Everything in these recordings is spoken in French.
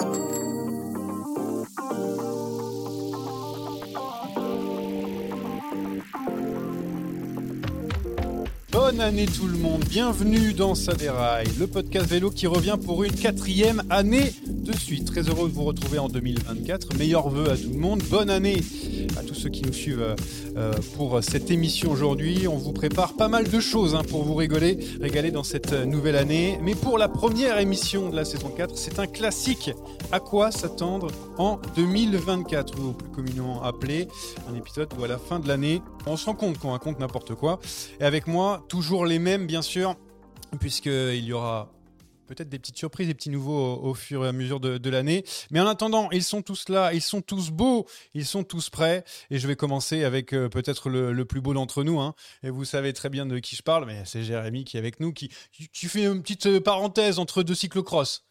じゃあ。Bonne année tout le monde, bienvenue dans Ça déraille, le podcast vélo qui revient pour une quatrième année de suite. Très heureux de vous retrouver en 2024, meilleurs vœux à tout le monde, bonne année à tous ceux qui nous suivent euh, euh, pour cette émission aujourd'hui. On vous prépare pas mal de choses hein, pour vous rigoler, régaler dans cette nouvelle année. Mais pour la première émission de la saison 4, c'est un classique. À quoi s'attendre en 2024 ou plus communément appelé un épisode où à la fin de l'année, on se rend compte qu'on raconte n'importe quoi. Et avec moi, toujours les mêmes bien sûr, puisqu'il y aura peut-être des petites surprises, des petits nouveaux au, fur et à mesure de, l'année. Mais en attendant, ils sont tous là, ils sont tous beaux, ils sont tous prêts. Et je vais commencer avec euh, peut-être le, plus beau d'entre nous. hein. Et vous savez très bien de qui je parle, mais c'est Jérémy qui est avec nous, qui, qui, qui fait une petite euh, parenthèse entre deux cyclocross.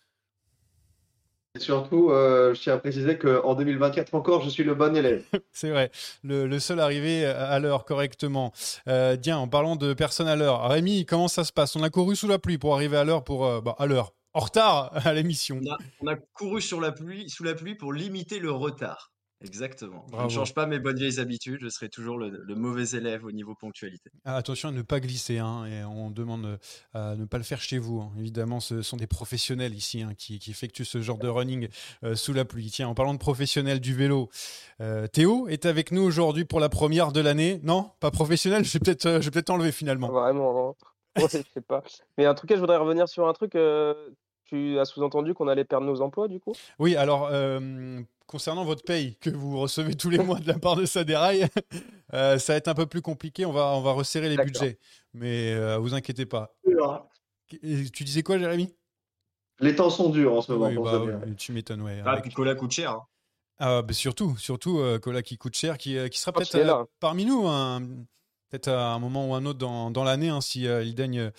Et surtout, euh, je tiens à préciser qu'en 2024 encore, je suis le bon élève. C'est vrai, le, le seul arrivé à l'heure correctement. Euh, tiens, en parlant de personnes à l'heure, Rémi, comment ça se passe? On a couru sous la pluie pour arriver à l'heure, pour euh, bah, à l'heure, en retard à l'émission. On a, on a couru sur la pluie, sous la pluie pour limiter le retard. Exactement. Je ne change pas mes bonnes vieilles habitudes, je serai toujours le, le mauvais élève au niveau ponctualité. Ah, attention à ne pas glisser, hein, et on demande euh, à ne pas le faire chez vous. hein. Évidemment, ce sont des professionnels ici hein, qui, qui effectuent ce genre de running euh, sous la pluie. Tiens, en parlant de professionnels du vélo, euh, Théo est avec nous aujourd'hui pour la première de l'année. Non, pas professionnel, je vais peut-être euh, peut-être enlever finalement. Vraiment, hein. Ouais, je sais pas. Mais en tout cas, je voudrais revenir sur un truc. euh, tu as sous-entendu qu'on allait perdre nos emplois, du coup? Oui, alors, euh, concernant votre paye que vous recevez tous les mois de la part de Saderail, euh, ça va être un peu plus compliqué. On va, on va resserrer les budgets. Mais euh, vous inquiétez pas. Et tu disais quoi, Jérémy? Les temps sont durs en ce moment. Oui, pour bah, tu m'étonnes, ouais. Ah, avec- puis Cola coûte cher. hein. Ah, bah, surtout, surtout euh, Cola qui coûte cher, qui, euh, qui sera peut-être euh, parmi nous, hein, peut-être à un moment ou un autre dans, dans l'année, hein, si euh, daigne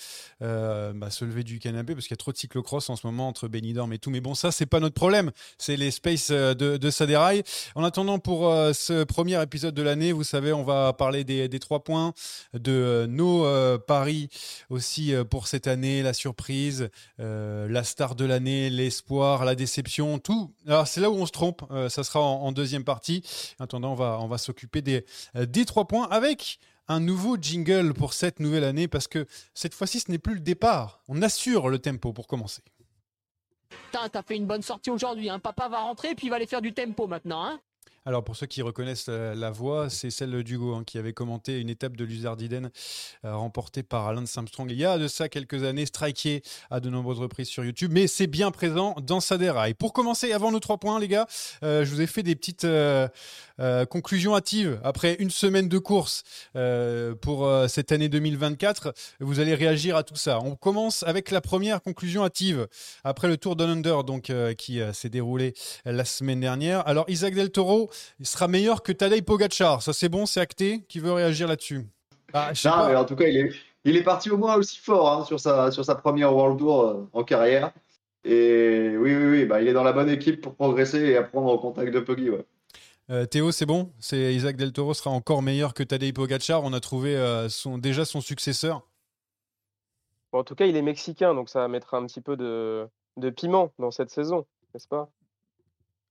euh, bah, se lever du canapé, parce qu'il y a trop de cyclocross en ce moment entre Benidorm et tout. Mais bon, ça, c'est pas notre problème. C'est les space euh, de, de Saderail. En attendant, pour ce premier épisode de l'année, vous savez, on va parler des, trois points, de nos paris aussi pour cette année, la surprise, la star de l'année, l'espoir, la déception, tout. Alors c'est là où on se trompe, ça sera en, en deuxième partie. En attendant, on va, on va s'occuper des, des trois points avec un nouveau jingle pour cette nouvelle année parce que cette fois-ci ce n'est plus le départ, on assure le tempo pour commencer. T'as fait une bonne sortie aujourd'hui. Hein. Papa va rentrer puis il va aller faire du tempo maintenant. Hein. Alors pour ceux qui reconnaissent la, la voix, c'est celle d'Hugo hein, qui avait commenté une étape de l'Uzardiden euh, remportée par Lance Armstrong il y a de ça quelques années, striké à de nombreuses reprises sur YouTube, mais c'est bien présent dans sa déraille. Pour commencer, avant nos trois points les gars, euh, je vous ai fait des petites euh, euh, conclusions hâtives après une semaine de course euh, pour euh, cette année 2024. Vous allez réagir à tout ça. On commence avec la première conclusion hâtive après le Tour Under donc euh, qui euh, s'est déroulé la semaine dernière. Alors Isaac Del Toro, il sera meilleur que Tadej Pogacar. Ça c'est bon, c'est acté. Qui veut réagir là-dessus Ah, sais Non, pas. mais en tout cas, il est, il est parti au moins aussi fort hein, sur, sa, sur sa première World Tour euh, en carrière. Et oui, oui, oui, bah, il est dans la bonne équipe pour progresser et apprendre au contact de Poggi. Ouais. Euh, Théo, c'est bon? C'est Isaac Del Toro sera encore meilleur que Tadej Pogacar. On a trouvé euh, son, déjà son successeur. Bon, en tout cas, il est mexicain, donc ça mettra un petit peu de, de piment dans cette saison, n'est-ce pas?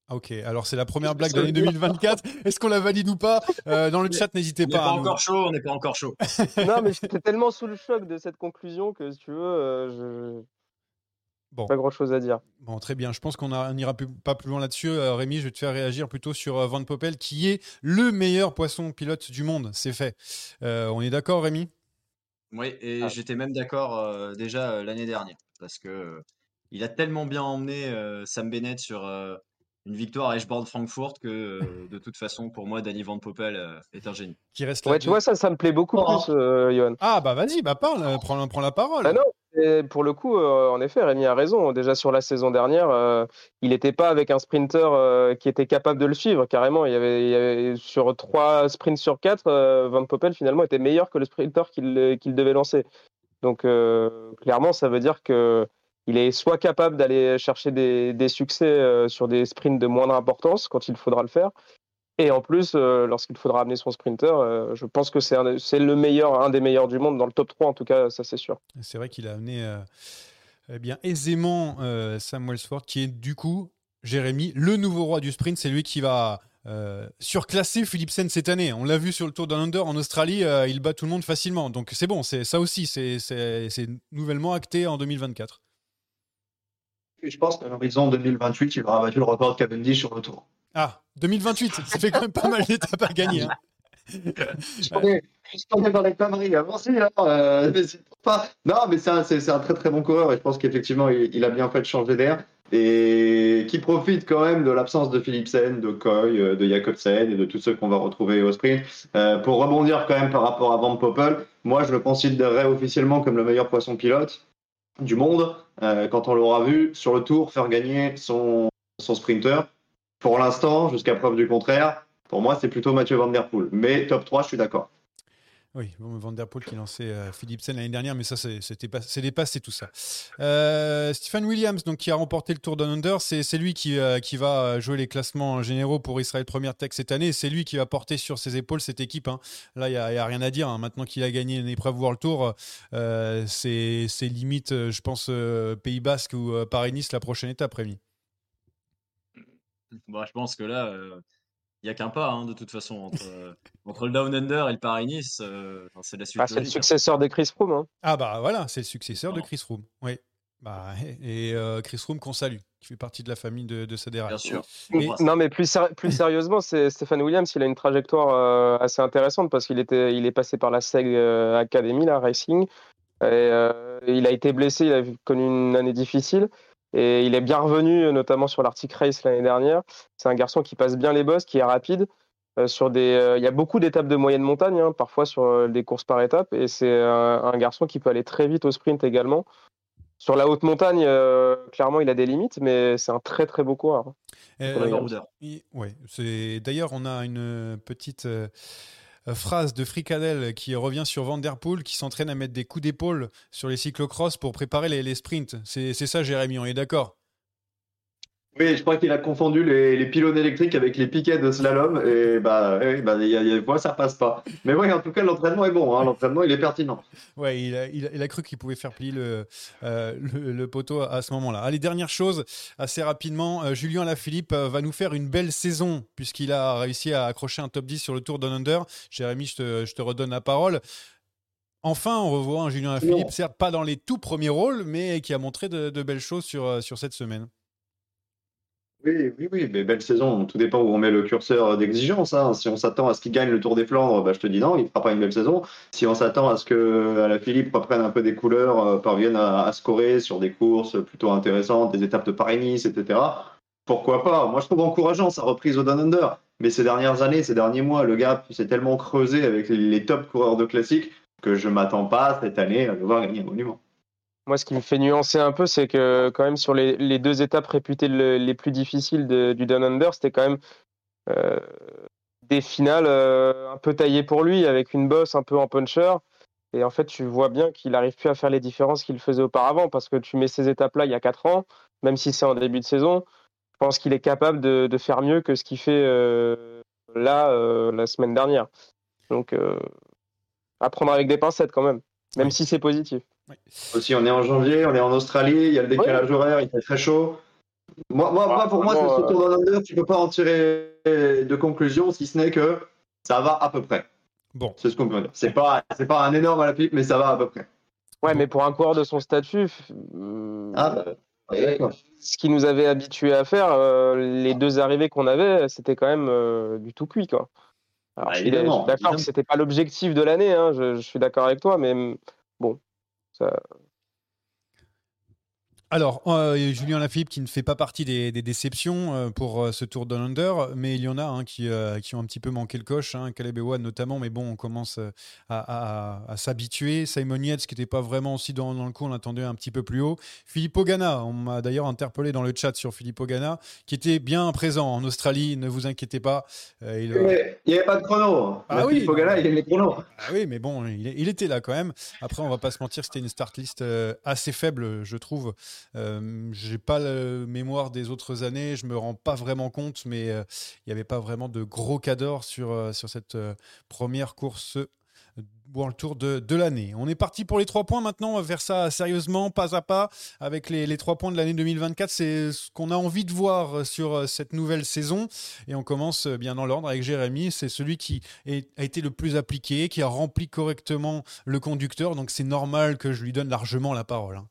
Ok, alors c'est la première blague de l'année 2024. Est-ce qu'on la valide ou pas? Euh, Dans le chat, n'hésitez On n'est pas. pas à nous- encore chaud, on n'est pas encore chaud. Non, mais j'étais tellement sous le choc de cette conclusion que, si tu veux, euh, je... Bon. pas grand-chose à dire. Bon, très bien. Je pense qu'on n'ira pas plus loin là-dessus. Euh, Rémi, je vais te faire réagir plutôt sur Van Poppel, qui est le meilleur poisson pilote du monde. C'est fait. Euh, on est d'accord, Rémi? Oui, et Ah. j'étais même d'accord euh, déjà euh, l'année dernière, parce que euh, il a tellement bien emmené euh, Sam Bennett sur euh, une victoire à Eschborn-Francfort que euh, de toute façon, pour moi, Danny Van Poppel euh, est un génie. Qui reste là Ouais, tu vois, ça, ça me plaît beaucoup Oh. plus, euh, Johan. Ah, bah vas-y, bah parle, prends, prends la parole. Bah non, et pour le coup, euh, en effet, Rémi a raison. Déjà sur la saison dernière, euh, il n'était pas avec un sprinter euh, qui était capable de le suivre, carrément. Il y avait, il y avait- sur trois sprints sur quatre, euh, Van Poppel finalement était meilleur que le sprinter qu'il qu'il devait lancer. Donc euh, clairement, ça veut dire que il est soit capable d'aller chercher des, succès euh, sur des sprints de moindre importance quand il faudra le faire. Et en plus, euh, lorsqu'il faudra amener son sprinter, euh, je pense que c'est le meilleur, un des meilleurs du monde dans le top 3 en tout cas, ça c'est sûr. C'est vrai qu'il a amené eh bien, aisément Sam Wellsford, qui est du coup, Jérémy, le nouveau roi du sprint. C'est lui qui va surclasser Philipsen cette année. On l'a vu sur le Tour Down Under en Australie, il bat tout le monde facilement. Donc c'est bon, c'est ça aussi, c'est nouvellement acté en 2024. Et je pense qu'à l'horizon 2028, il aura battu le record de Cavendish sur le tour. Ah, 2028, ça fait quand même pas mal d'étapes à gagner. hein. Je connais, je connais dans les conneries. Avancez, là. euh, n'hésite pas. Non, mais c'est un, très très bon coureur et je pense qu'effectivement, il, il a bien fait de changer d'air et qui profite quand même de l'absence de Philipsen, de Koy, euh, de Jacobsen et de tous ceux qu'on va retrouver au sprint. Euh, pour rebondir quand même par rapport à Van Poppel, moi je le considérerais officiellement comme le meilleur poisson pilote du monde euh, quand on l'aura vu sur le tour faire gagner son, son sprinter. Pour l'instant, jusqu'à preuve du contraire, pour moi, c'est plutôt Mathieu Van Der Poel. Mais top 3, je suis d'accord. Oui, Van Der Poel qui lançait euh, Philipsen l'année dernière, mais ça, c'est- dépassé tout ça. Euh, Stephen Williams, donc, qui a remporté le Tour Down Under, c'est lui qui, euh, va jouer les classements généraux pour Israël Première Tech cette année. C'est lui qui va porter sur ses épaules cette équipe. hein. Là, il n'y a, rien à dire. hein. Maintenant qu'il a gagné une épreuve World Tour, euh, c'est limite, euh, je pense, euh, Pays Basque ou euh, Paris-Nice la prochaine étape, Rémi. Bon, je pense que là, euh, il n'y a qu'un pas, hein, de toute façon, entre, euh, entre le Down Under et le Paris-Nice. euh, enfin, c'est la suite Ah, c'est le hein. successeur de Chris Froome. hein. Ah bah voilà, c'est le successeur de. Chris Froome. Oui. Bah, et euh, Chris Froome qu'on salue, qui fait partie de la famille de, de Sadera. Bien sûr. Et- Non, mais plus, séri- plus sérieusement, c'est Stéphane Williams. Il a une trajectoire euh, assez intéressante parce qu'il était, il est passé par la SEG Academy, la Racing. Et, euh, il a été blessé, il a connu une année difficile. Et il est bien revenu, notamment sur l'Arctic Race l'année dernière. C'est un garçon qui passe bien les bosses, qui est rapide. euh, sur des, euh, il y a beaucoup d'étapes de moyenne montagne, hein, parfois sur euh, des courses par étapes. Et c'est un, un garçon qui peut aller très vite au sprint également. Sur la haute montagne, euh, clairement, il a des limites, mais c'est un très très beau coureur. Euh, ouais, c'est d'ailleurs on a une petite phrase de Fricadel qui revient sur Van Der Poel qui s'entraîne à mettre des coups d'épaule sur les cyclocross pour préparer les, les sprints. C'est ça, Jérémy, on est d'accord? Oui, je crois qu'il a confondu les, les pylônes électriques avec les piquets de slalom. Et bah, oui, bah, il y a, y a des fois, ça passe pas. Mais oui, en tout cas, l'entraînement est bon. hein, l'entraînement, il est pertinent. Ouais, il a, il a- il a cru qu'il pouvait faire plier le, euh, le, le poteau à, ce moment-là. Allez, dernière chose, assez rapidement, euh, Julien Lafilippe euh, va nous faire une belle saison puisqu'il a réussi à accrocher un top 10 sur le Tour Down Under. Jérémy, je te, je te redonne la parole. Enfin, on revoit un Julien Lafilippe, Non. certes pas dans les tout premiers rôles, mais qui a montré de, de belles choses sur, sur cette semaine. Oui, oui, oui, mais belle saison. Tout dépend où on met le curseur d'exigence. hein. Si on s'attend à ce qu'il gagne le Tour des Flandres, bah, je te dis non, il ne fera pas une belle saison. Si on s'attend à ce que la Philippe reprenne un peu des couleurs, euh, parvienne à, scorer sur des courses plutôt intéressantes, des étapes de Paris-Nice, etc., pourquoi pas? Moi, je trouve encourageant sa reprise au Down Under. Mais ces dernières années, ces derniers mois, le gap s'est tellement creusé avec les, les top coureurs de classique que je m'attends pas cette année à le voir gagner un monument. Moi, ce qui me fait nuancer un peu, c'est que quand même sur les, les deux étapes réputées le- les plus difficiles de- du Down Under, c'était quand même euh, des finales euh, un peu taillées pour lui, avec une bosse un peu en puncher. Et en fait, tu vois bien qu'il n'arrive plus à faire les différences qu'il faisait auparavant parce que tu mets ces étapes-là il y a 4 ans, même si c'est en début de saison. Je pense qu'il est capable de, de, faire mieux que ce qu'il fait euh, là la semaine dernière. Donc, à prendre avec des pincettes quand même, même si c'est positif. Aussi, on est en janvier, on est en Australie, il y a le décalage horaire, il fait très chaud. Moi, moi, moi, pour moi, ce euh, tour under, tu peux pas en tirer de conclusion, si ce n'est que ça va à peu près. Bon. C'est ce qu'on peut dire. C'est pas, c'est pas un énorme à la pipe, mais ça va à peu près. Ouais, mais pour un coureur de son statut, hum, Ah, bah, ouais, ce qui nous avait habitués à faire, euh, les deux arrivées qu'on avait, c'était quand même euh, du tout cuit, quoi. Alors, Bah, je suis d'accord que c'était pas l'objectif de l'année, hein, je, je suis d'accord avec toi, mais bon, ça, Alors, euh, Julien Lafilippe qui ne fait pas partie des, des déceptions euh, pour euh, ce Tour de l'Under, mais il y en a hein, qui, euh, qui ont un petit peu manqué le coche, hein, Caleb Ewan notamment, mais bon, on commence à, à- à s'habituer. Simon Yates qui n'était pas vraiment aussi dans, dans le coup, on l'attendait un petit peu plus haut. Filippo Ganna, on m'a d'ailleurs interpellé dans le chat sur Filippo Ganna, qui était bien présent en Australie, ne vous inquiétez pas. Il, n'y avait pas de chrono. Ah Le oui, Filippo Ganna, il aime les chronos. Ah oui, mais bon, il, il était là quand même. Après, on va pas se mentir, c'était une start list assez faible, je trouve. Euh, J'ai pas la mémoire des autres années, je me rends pas vraiment compte, mais euh, il n'y avait pas vraiment de gros cadors sur, euh, sur cette euh, première course euh, World Tour de, de l'année. On est parti pour les trois points maintenant, on va faire ça sérieusement, pas à pas, avec les, les trois points de l'année 2024. C'est ce qu'on a envie de voir sur euh, cette nouvelle saison. Et on commence euh, bien dans l'ordre avec Jérémy. C'est celui qui a été le plus appliqué, qui a rempli correctement le conducteur. Donc c'est normal que je lui donne largement la parole. hein.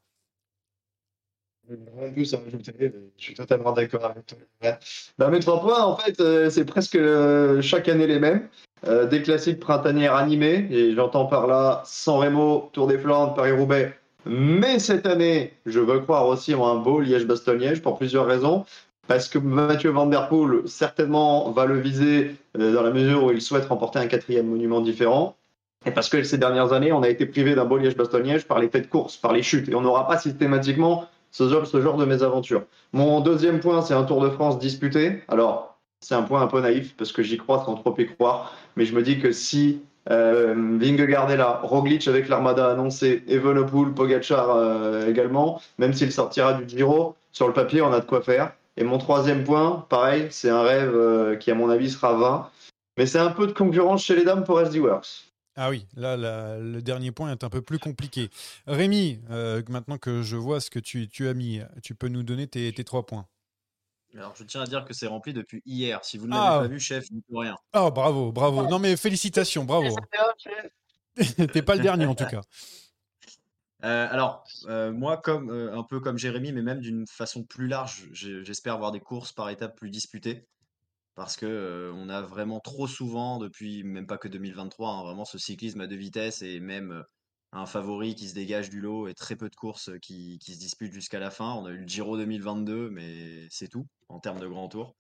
En plus rajouter, je suis totalement d'accord avec toi. Ouais. Mes trois points, en fait, euh, c'est presque euh, chaque année les mêmes. Euh, des classiques printanières animés, et j'entends par là San Remo, Tour des Flandres, Paris-Roubaix. Mais cette année, je veux croire aussi en un beau Liège-Bastogne-Liège pour plusieurs raisons. Parce que Mathieu Van Der Poel, certainement, va le viser dans la mesure où il souhaite remporter un quatrième monument différent. Et parce que ces dernières années, on a été privé d'un beau Liège-Bastogne-Liège par les faits de course, par les chutes. Et on n'aura pas systématiquement ce genre, ce genre de mésaventures. Mon deuxième point, c'est un Tour de France disputé. Alors, c'est un point un peu naïf parce que j'y crois sans trop y croire. Mais je me dis que si euh, Vingegaard est là, Roglic avec l'Armada annoncée, Evenepoel, Pogacar euh, également, même s'il sortira du Giro, sur le papier, on a de quoi faire. Et mon troisième point, pareil, c'est un rêve euh, qui, à mon avis, sera vain. Mais c'est un peu de concurrence chez les dames pour SD Works. Ah oui, là, la- le dernier point est un peu plus compliqué. Rémi, euh, maintenant que je vois ce que tu, tu as mis, tu peux nous donner tes, tes trois points. Alors, je tiens à dire que c'est rempli depuis hier. Si vous ne Ah. l'avez pas vu, chef, dites rien. Oh, bravo, bravo. Non, mais félicitations, bravo. T'es pas le dernier en tout cas. Euh, alors, euh, moi, comme euh, un peu comme Jérémy, mais même d'une façon plus large, j'espère avoir des courses par étapes plus disputées. Parce que on a vraiment trop souvent, depuis même pas que 2023, hein, vraiment ce cyclisme à deux vitesses et même un favori qui se dégage du lot et très peu de courses qui, qui se disputent jusqu'à la fin. On a eu le Giro 2022, mais c'est tout en termes de grands tours.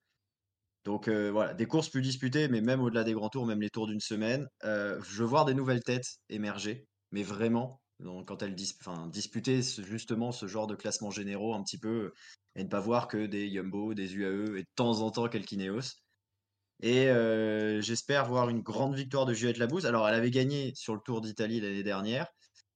Donc voilà, des courses plus disputées, mais même au-delà des grands tours, même les tours d'une semaine. Je veux voir des nouvelles têtes émerger, mais vraiment, donc, quand elles dis ce- justement ce genre de classement généraux un petit peu, et ne pas voir que des Jumbo, des UAE et de temps en temps quelques Ineos. Et euh, j'espère voir une grande victoire de Juliette Labouze. Alors, elle avait gagné sur le Tour d'Italie l'année dernière.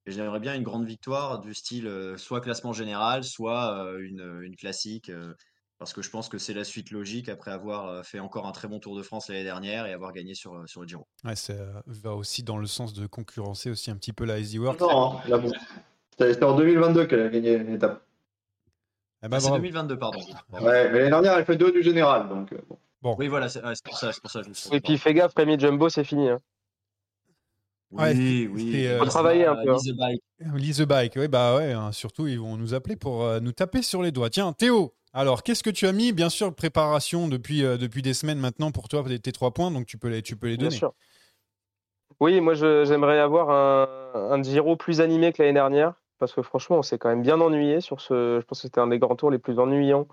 Et j'aimerais bien une grande victoire du style euh, soit classement général, soit euh, une, une classique. euh, parce que je pense que c'est la suite logique après avoir fait encore un très bon Tour de France l'année dernière et avoir gagné sur, sur le Giro. Ouais, ça va aussi dans le sens de concurrencer aussi un petit peu la SD Works. Non, hein. C'était en 2022 qu'elle a gagné une étape. Eh ben, Ah, c'est bravo. 2022, pardon. Ouais, mais l'année dernière, elle fait deux du général. Donc, euh, bon. Oui, voilà, c'est ouais, pour ça, c'est pour ça je me suis Et puis fais gaffe, Rémi Jumbo, c'est fini. hein. Ouais, Oui, oui. euh, Faut travailler un peu, hein. Lise the bike. Lise the bike, ouais, bah ouais, hein, surtout ils vont nous appeler pour euh, nous taper sur les doigts. Tiens, Théo, alors qu'est-ce que tu as mis? Bien sûr, préparation depuis, euh, depuis des semaines maintenant pour toi, tes trois points, donc tu peux les, tu peux les Bien donner. sûr. Oui, moi j'aimerais avoir un, un Giro plus animé que l'année dernière, parce que franchement, on s'est quand même bien ennuyé sur ce. Je pense que c'était un des grands tours les plus ennuyants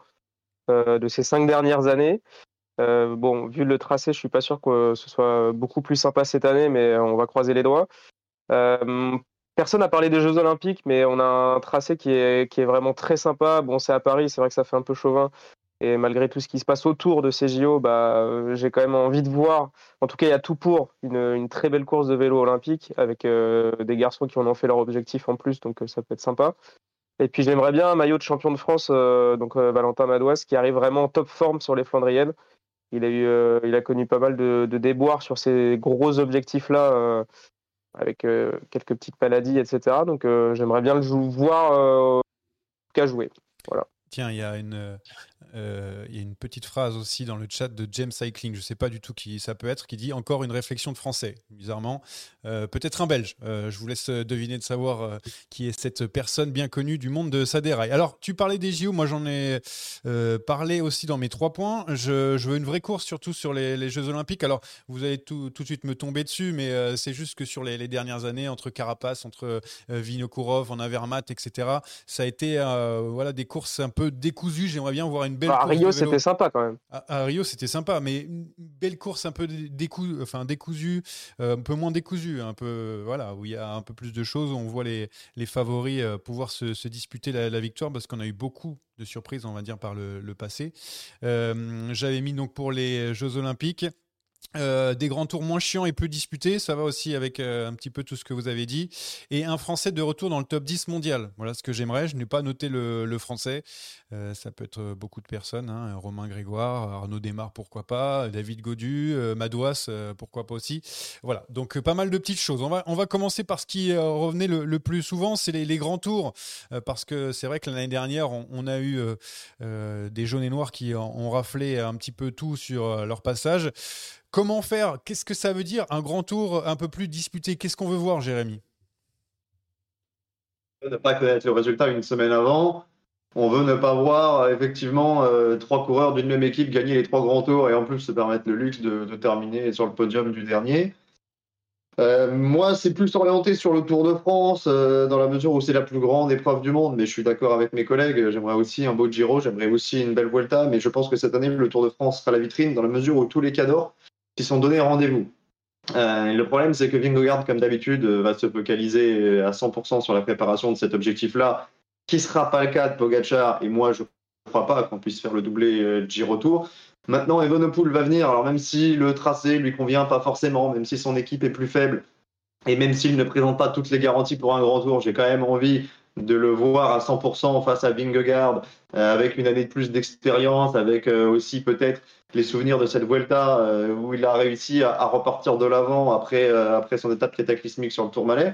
euh, de ces cinq dernières années. Euh, bon, vu le tracé, je suis pas sûr que ce soit beaucoup plus sympa cette année, mais on va croiser les doigts. Euh, personne n'a parlé des Jeux Olympiques, mais on a un tracé qui est, vraiment très sympa. Bon, c'est à Paris, c'est vrai que ça fait un peu chauvin, Et malgré tout ce qui se passe autour de ces JO, bah, j'ai quand même envie de voir. En tout cas, il y a tout pour une, très belle course de vélo olympique avec euh, des garçons qui en ont fait leur objectif en plus, donc ça peut être sympa. Et puis j'aimerais bien un maillot de champion de France, donc Valentin Madouas, qui arrive vraiment en top forme sur les Flandriennes. Il a, eu, euh, il a connu pas mal de, déboires sur ces gros objectifs-là, euh, avec euh, quelques petites maladies, etc. Donc j'aimerais bien le voir qu'à jouer. Voilà. Tiens, il y a une, euh, il y a une petite phrase aussi dans le chat de James Cycling, je ne sais pas du tout qui ça peut être, qui dit encore une réflexion de français, bizarrement. Euh, Peut-être un belge. Euh, je vous laisse deviner de savoir qui est cette personne bien connue du monde de Saderail. Alors, tu parlais des JO, moi j'en ai parlé aussi dans mes trois points. Je, veux une vraie course, surtout sur les, Jeux Olympiques. Alors, vous allez tout, de suite me tomber dessus, mais c'est juste que sur les, dernières années, entre Carapace, entre Vinokourov, en Avermaet, etc., ça a été voilà, des courses un peu décousues. J'aimerais bien voir une belle Bah, à Rio, c'était sympa quand même. À, à Rio, c'était sympa, mais une belle course un peu décou enfin, décousue, euh, un peu moins décousue, un peu, voilà, où il y a un peu plus de choses, où on voit les, les favoris euh, pouvoir se, se disputer la, la victoire, parce qu'on a eu beaucoup de surprises, on va dire, par le, le passé. Euh, J'avais mis donc pour les Jeux Olympiques. Euh, des grands tours moins chiants et peu disputés, ça va aussi avec euh, un petit peu tout ce que vous avez dit. Et un Français de retour dans le top 10 mondial. Voilà ce que j'aimerais. Je n'ai pas noté le, Français. Euh, ça peut être beaucoup de personnes. hein. Romain Grégoire, Arnaud Desmar, pourquoi pas. David Godu, Madouas, pourquoi pas aussi. Voilà, donc pas mal de petites choses. On va, on va commencer par ce qui revenait le, plus souvent, c'est les, grands tours. Parce que c'est vrai que l'année dernière, on, a eu des jaunes et noirs qui ont, ont raflé un petit peu tout sur leur passage. Comment faire? Qu'est-ce que ça veut dire? Un grand tour un peu plus disputé. Qu'est-ce qu'on veut voir, Jérémy? Ne pas connaître le résultat une semaine avant. On veut ne pas voir euh, effectivement euh, trois coureurs d'une même équipe gagner les trois grands tours et en plus se permettre le luxe de, terminer sur le podium du dernier. Euh, moi, c'est plus orienté sur le Tour de France, dans la mesure où c'est la plus grande épreuve du monde, mais je suis d'accord avec mes collègues, j'aimerais aussi un beau Giro, j'aimerais aussi une belle Vuelta, mais je pense que cette année, le Tour de France sera la vitrine, dans la mesure où tous les cadors sont donnés rendez-vous. Euh, le problème, c'est que Vingegaard, comme d'habitude, euh, va se focaliser euh, à 100% sur la préparation de cet objectif-là, qui ne sera pas le cas de Pogacar, et moi, je ne crois pas qu'on puisse faire le doublé euh, Giro Tour. Maintenant, Evenepoel va venir, alors même si le tracé lui convient pas forcément, même si son équipe est plus faible, et même s'il ne présente pas toutes les garanties pour un grand tour, j'ai quand même envie de le voir à 100% face à Vingegaard, avec une année de plus d'expérience, avec aussi peut-être les souvenirs de cette Vuelta euh, où il a réussi à, repartir de l'avant après, euh, après son étape cataclysmique sur le Tourmalet.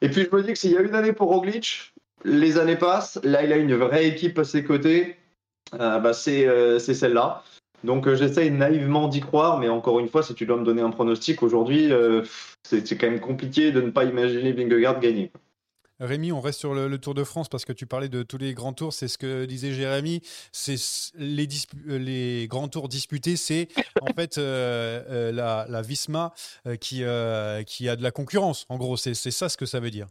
Et puis je me dis que s'il y a une année pour Roglic, les années passent, là il a une vraie équipe à ses côtés, euh, bah, c'est celle-là. Donc j'essaye naïvement d'y croire, mais encore une fois, si tu dois me donner un pronostic aujourd'hui, c'est c'est quand même compliqué de ne pas imaginer Vingegaard gagner. Rémi, on reste sur le, le Tour de France parce que tu parlais de tous les grands tours. C'est ce que disait Jérémy. C'est les, euh, les grands tours disputés, c'est en fait euh, euh, la, la Visma qui, euh, qui a de la concurrence. En gros, c'est ça ce que ça veut dire.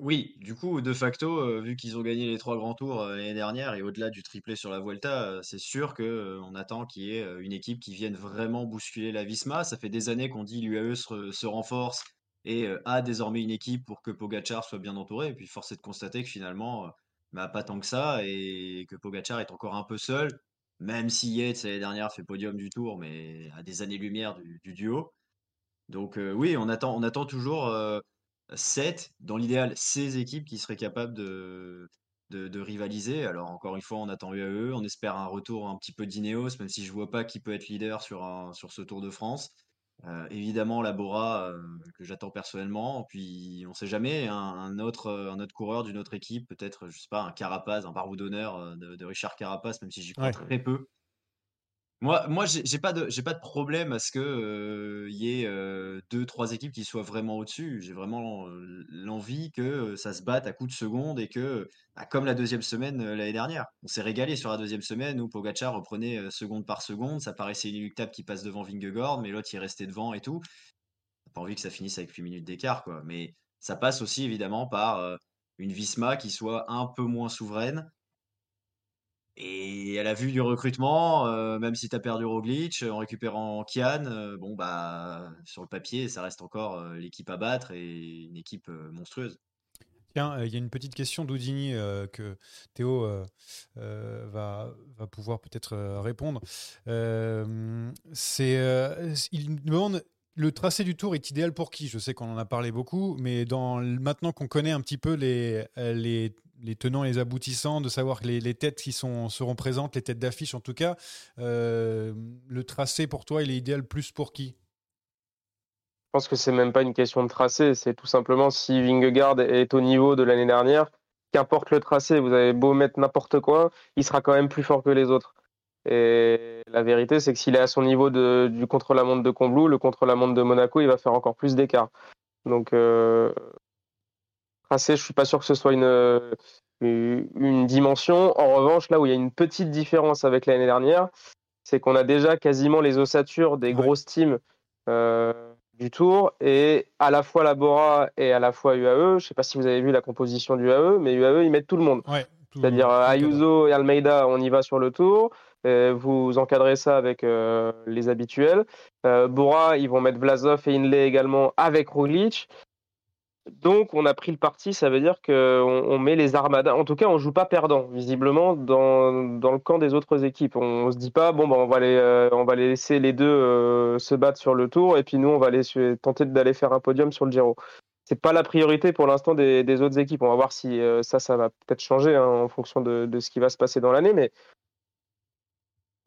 Oui, du coup, de facto, euh, vu qu'ils ont gagné les trois grands tours euh, l'année dernière et au-delà du triplé sur la Vuelta, euh, c'est sûr que on attend qu'il y ait une équipe qui vienne vraiment bousculer la Visma. Ça fait des années qu'on dit l'UAE se renforce et a désormais une équipe pour que Pogacar soit bien entouré. Et puis force est de constater que finalement, bah, pas tant que ça et que Pogacar est encore un peu seul, même si Yates l'année dernière fait podium du Tour, mais à des années-lumière du, du duo. Donc oui, on attend, on attend toujours euh, 7, dans l'idéal, 16 équipes qui seraient capables de, rivaliser. Alors encore une fois, on attend UAE, on espère un retour un petit peu d'Ineos, même si je vois pas qui peut être leader sur, sur ce Tour de France. Euh, évidemment, la Bora, euh, que j'attends personnellement. Puis on sait jamais, un, un autre, euh, un autre coureur d'une autre équipe, peut-être, je sais pas, un Carapaz, un barreau d'honneur euh, de, de Richard Carapaz, même si j'y crois Ouais. très peu. Moi, moi, j'ai pas de, j'ai pas de problème à ce que y ait deux, trois équipes qui soient vraiment au-dessus. J'ai vraiment l'envie que ça se batte à coups de seconde et que, bah, comme la deuxième semaine l'année dernière, on s'est régalé sur la deuxième semaine où Pogacar reprenait seconde par seconde. Ça paraissait inéluctable qu'il passe devant Vingegaard, mais l'autre il restait devant et tout. T'as pas envie que ça finisse avec 8 minutes d'écart, quoi. Mais ça passe aussi évidemment par une Visma qui soit un peu moins souveraine et à la vue du recrutement, euh, même si tu as perdu Roglic, en récupérant Kian, euh, bon bah sur le papier, ça reste encore euh, l'équipe à battre et une équipe euh, monstrueuse. Tiens, euh, il y a une petite question d'Houdini euh, que Théo euh, euh, va, va pouvoir peut-être euh, répondre. Euh, c'est, euh, il demande le tracé du tour est idéal pour qui? Je sais qu'on en a parlé beaucoup, mais dans, maintenant qu'on connaît un petit peu les, euh, les, les tenants et les aboutissants, de savoir que les, têtes qui sont, seront présentes, les têtes d'affiche en tout cas, euh, le tracé pour toi, il est idéal plus pour qui? Je pense que c'est même pas une question de tracé, c'est tout simplement si Vingegaard est au niveau de l'année dernière, qu'importe le tracé, vous avez beau mettre n'importe quoi, il sera quand même plus fort que les autres. Et la vérité, c'est que s'il est à son niveau du contre-la-montre de Combloux, le contre-la-montre de Monaco, il va faire encore plus d'écart. Donc, euh, tracé, je suis pas sûr que ce soit une, une une dimension. En revanche, là où il y a une petite différence avec l'année dernière, c'est qu'on a déjà quasiment les ossatures des grosses teams euh, du tour et à la fois la Bora et à la fois UAE. Je sais pas si vous avez vu la composition du UAE, mais UAE ils mettent tout le monde. Ouais, C'est-à-dire euh, Ayuso et Almeida, on y va sur le tour. Euh, vous encadrez ça avec euh, les habituels. Euh, Bora, ils vont mettre Vlasov et Inlay également avec Roglic. Donc, on a pris le parti, ça veut dire qu'on on met les armadas. En tout cas, on joue pas perdant, visiblement, dans, le camp des autres équipes. On se dit pas, bon, bah, on, va les, euh, on va les laisser les deux euh, se battre sur le tour, et puis nous, on va su- tenter d'aller faire un podium sur le Giro. C'est pas la priorité pour l'instant des, autres équipes. On va voir si euh, ça, ça va peut-être changer hein, en fonction de, ce qui va se passer dans l'année, mais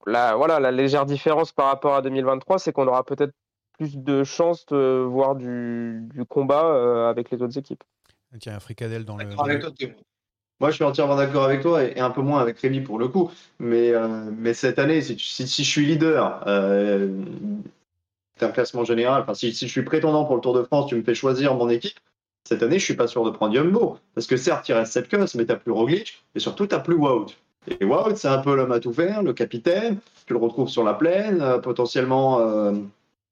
voilà, la légère différence par rapport à 2023, c'est qu'on aura peut-être plus de chances de voir du, du combat euh, avec les autres équipes. Tiens, Fricadelle dans le. Avec toi. Moi, je suis entièrement d'accord avec toi et, un peu moins avec Rémi pour le coup. Mais, euh, mais cette année, si, tu- si, si je suis leader euh, d'un classement général, enfin, si, si je suis prétendant pour le Tour de France, tu me fais choisir mon équipe. Cette année, je suis pas sûr de prendre Jumbo. Parce que certes, il reste 7 queues, mais tu plus Roglic et surtout, tu plus Wout. Et Wout, c'est un peu l'homme à tout faire, le capitaine. Tu le retrouves sur la plaine, euh, potentiellement euh,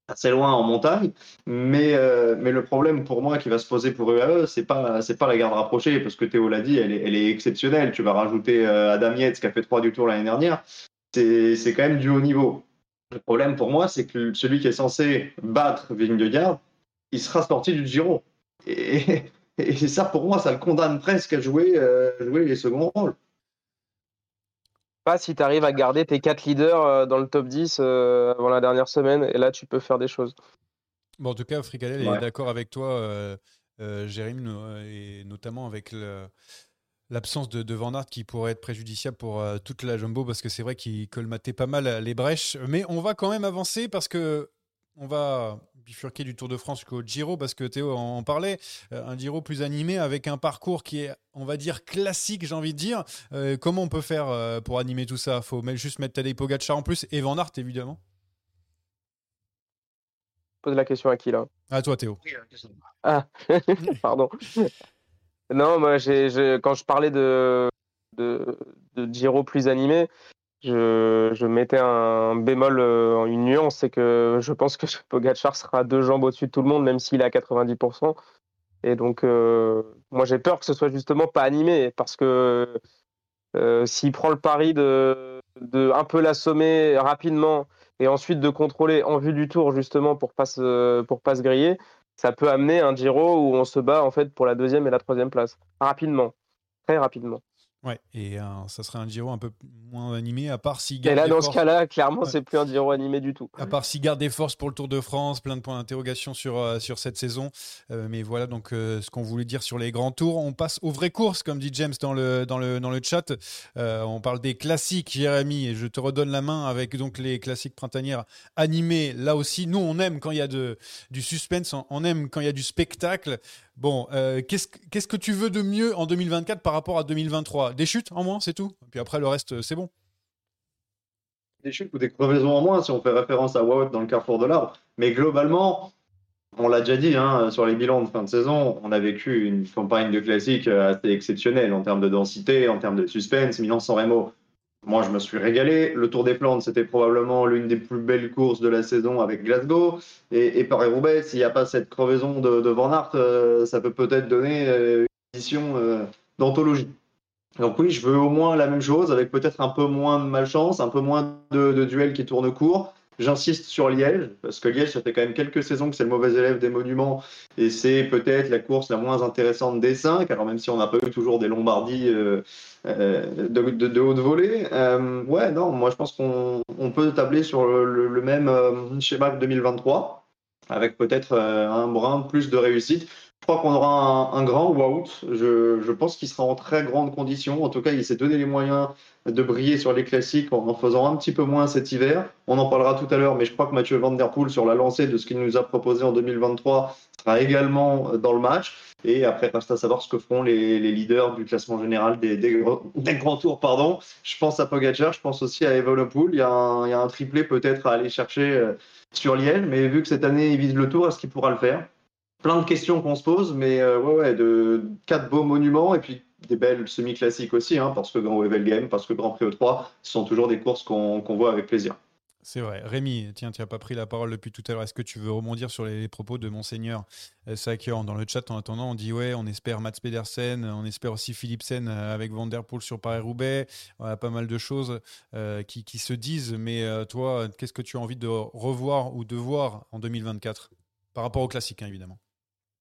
assez loin en montagne. Mais, euh, mais le problème pour moi qui va se poser pour UAE, c'est pas c'est pas la garde rapprochée parce que Théo l'a dit, elle est, elle est exceptionnelle. Tu vas rajouter euh, Adam Yates qui a fait 3 du tour l'année dernière. C'est quand même du haut niveau. Le problème pour moi, c'est que celui qui est censé battre Vingegaard, il sera sorti du Giro. Et, et ça, pour moi, ça le condamne presque à jouer, euh, jouer les seconds rôles. Pas si tu arrives à garder tes quatre leaders euh, dans le top 10 euh, avant la dernière semaine, et là, tu peux faire des choses. Bon, en tout cas, Fricadelle Ouais. est d'accord avec toi, euh, euh, Jérémy, no- et notamment avec le- l'absence de, de Van Aert qui pourrait être préjudiciable pour euh, toute la jumbo parce que c'est vrai qu'il colmatait pas mal les brèches. Mais on va quand même avancer parce que on va bifurquer du Tour de France jusqu'au Giro parce que Théo en parlait. Euh, un Giro plus animé avec un parcours qui est, on va dire, classique, j'ai envie de dire. Euh, comment on peut faire euh, pour animer tout ça? Faut juste mettre Tadej Pogacar en plus et Van Aert, évidemment. Pose la question à qui là? À toi, Théo. Ah, pardon. Non, moi, quand je parlais de, de, de Giro plus animé, je, je mettais un bémol, euh, une nuance, c'est que je pense que Pogacar sera deux jambes au-dessus de tout le monde, même s'il est à 90%. Et donc, euh, moi, j'ai peur que ce soit justement pas animé, parce que euh, s'il prend le pari de, de un peu l'assommer rapidement et ensuite de contrôler en vue du tour, justement, pour pas se, pour pas se griller, ça peut amener un Giro où on se bat en fait pour la deuxième et la troisième place rapidement, très rapidement. Ouais, et un- ça serait un Giro un peu moins animé, à part s'il Et là, dans ce cas-là, clairement, c'est plus un Giro animé du tout. à part s'il garde des forces pour le Tour de France, plein de points d'interrogation sur, euh, sur cette saison. Euh, mais voilà donc euh, ce qu'on voulait dire sur les grands tours. On passe aux vraies courses, comme dit James dans le, dans le, dans le chat. Euh, on parle des classiques, Jérémy, et je te redonne la main avec donc les classiques printanières animés. Là aussi, nous, on aime quand il y a de, du suspense, on aime quand il y a du spectacle. Bon, euh, qu'est-ce que- tu veux de mieux en 2024 par rapport à 2023 Des chutes en moins, c'est tout? Puis après, le reste, c'est bon. des chutes ou des crevaisons en moins si on fait référence à Wout dans le carrefour de l'arbre. Mais globalement, on l'a déjà dit hein, sur les bilans de fin de saison, on a vécu une campagne de classique euh, assez exceptionnelle en termes de densité, en termes de suspense. Milan-San Remo, moi je me suis régalé. Le Tour des Flandres, c'était probablement l'une des plus belles courses de la saison avec Glasgow. Et, et Paris-Roubaix, s'il n'y a pas cette crevaison de, de Van Aert, euh, ça peut peut-être donner euh, une édition euh, d'anthologie. Donc oui, je veux au moins la même chose, avec peut-être un peu moins de malchance, un peu moins de, de duels qui tournent court, J'insiste sur Liège, parce que Liège, ça fait quand même quelques saisons que c'est le mauvais élève des monuments, et c'est peut-être la course la moins intéressante des cinq, alors même si on n'a pas eu toujours des Lombardies euh, euh, de, de, de, haute volée. Euh, ouais, non, moi je pense qu'on on peut tabler sur le, même schéma que 2023, avec peut-être un brin plus de réussite. Je crois qu'on aura un, grand Wout. Je, je pense qu'il sera en très grande condition. En tout cas, il s'est donné les moyens de briller sur les classiques en en faisant un petit peu moins cet hiver. On en parlera tout à l'heure, mais je crois que Mathieu Van Der Poel, sur la lancée de ce qu'il nous a proposé en 2023, sera également dans le match. Et après, reste à savoir ce que feront les, leaders du classement général des, grands tours. Pardon. Je pense à Pogacar, je pense aussi à Evenepoel. Il il y a un triplé peut-être à aller chercher euh, sur Liège, mais vu que cette année il vise le tour, est-ce qu'il pourra le faire? Plein de questions qu'on se pose, mais euh, ouais, ouais, de quatre beaux monuments et puis des belles semi-classiques aussi, hein, parce que Grand Game, parce que Grand Prix E3, ce sont toujours des courses qu'on voit avec plaisir. C'est vrai. Rémi, tiens, tu n'as pas pris la parole depuis tout à l'heure. Est-ce que tu veux rebondir sur les, propos de Monseigneur euh, Sakian Dans le chat, en attendant, on dit ouais, on espère Mats Pedersen, on espère aussi Philipsen euh, avec Van Der Poel sur Paris-Roubaix. Voilà, pas mal de choses euh, qui, se disent. Mais euh, toi, qu'est-ce que tu as envie de revoir ou de voir en 2024 Par rapport au classique, hein, évidemment?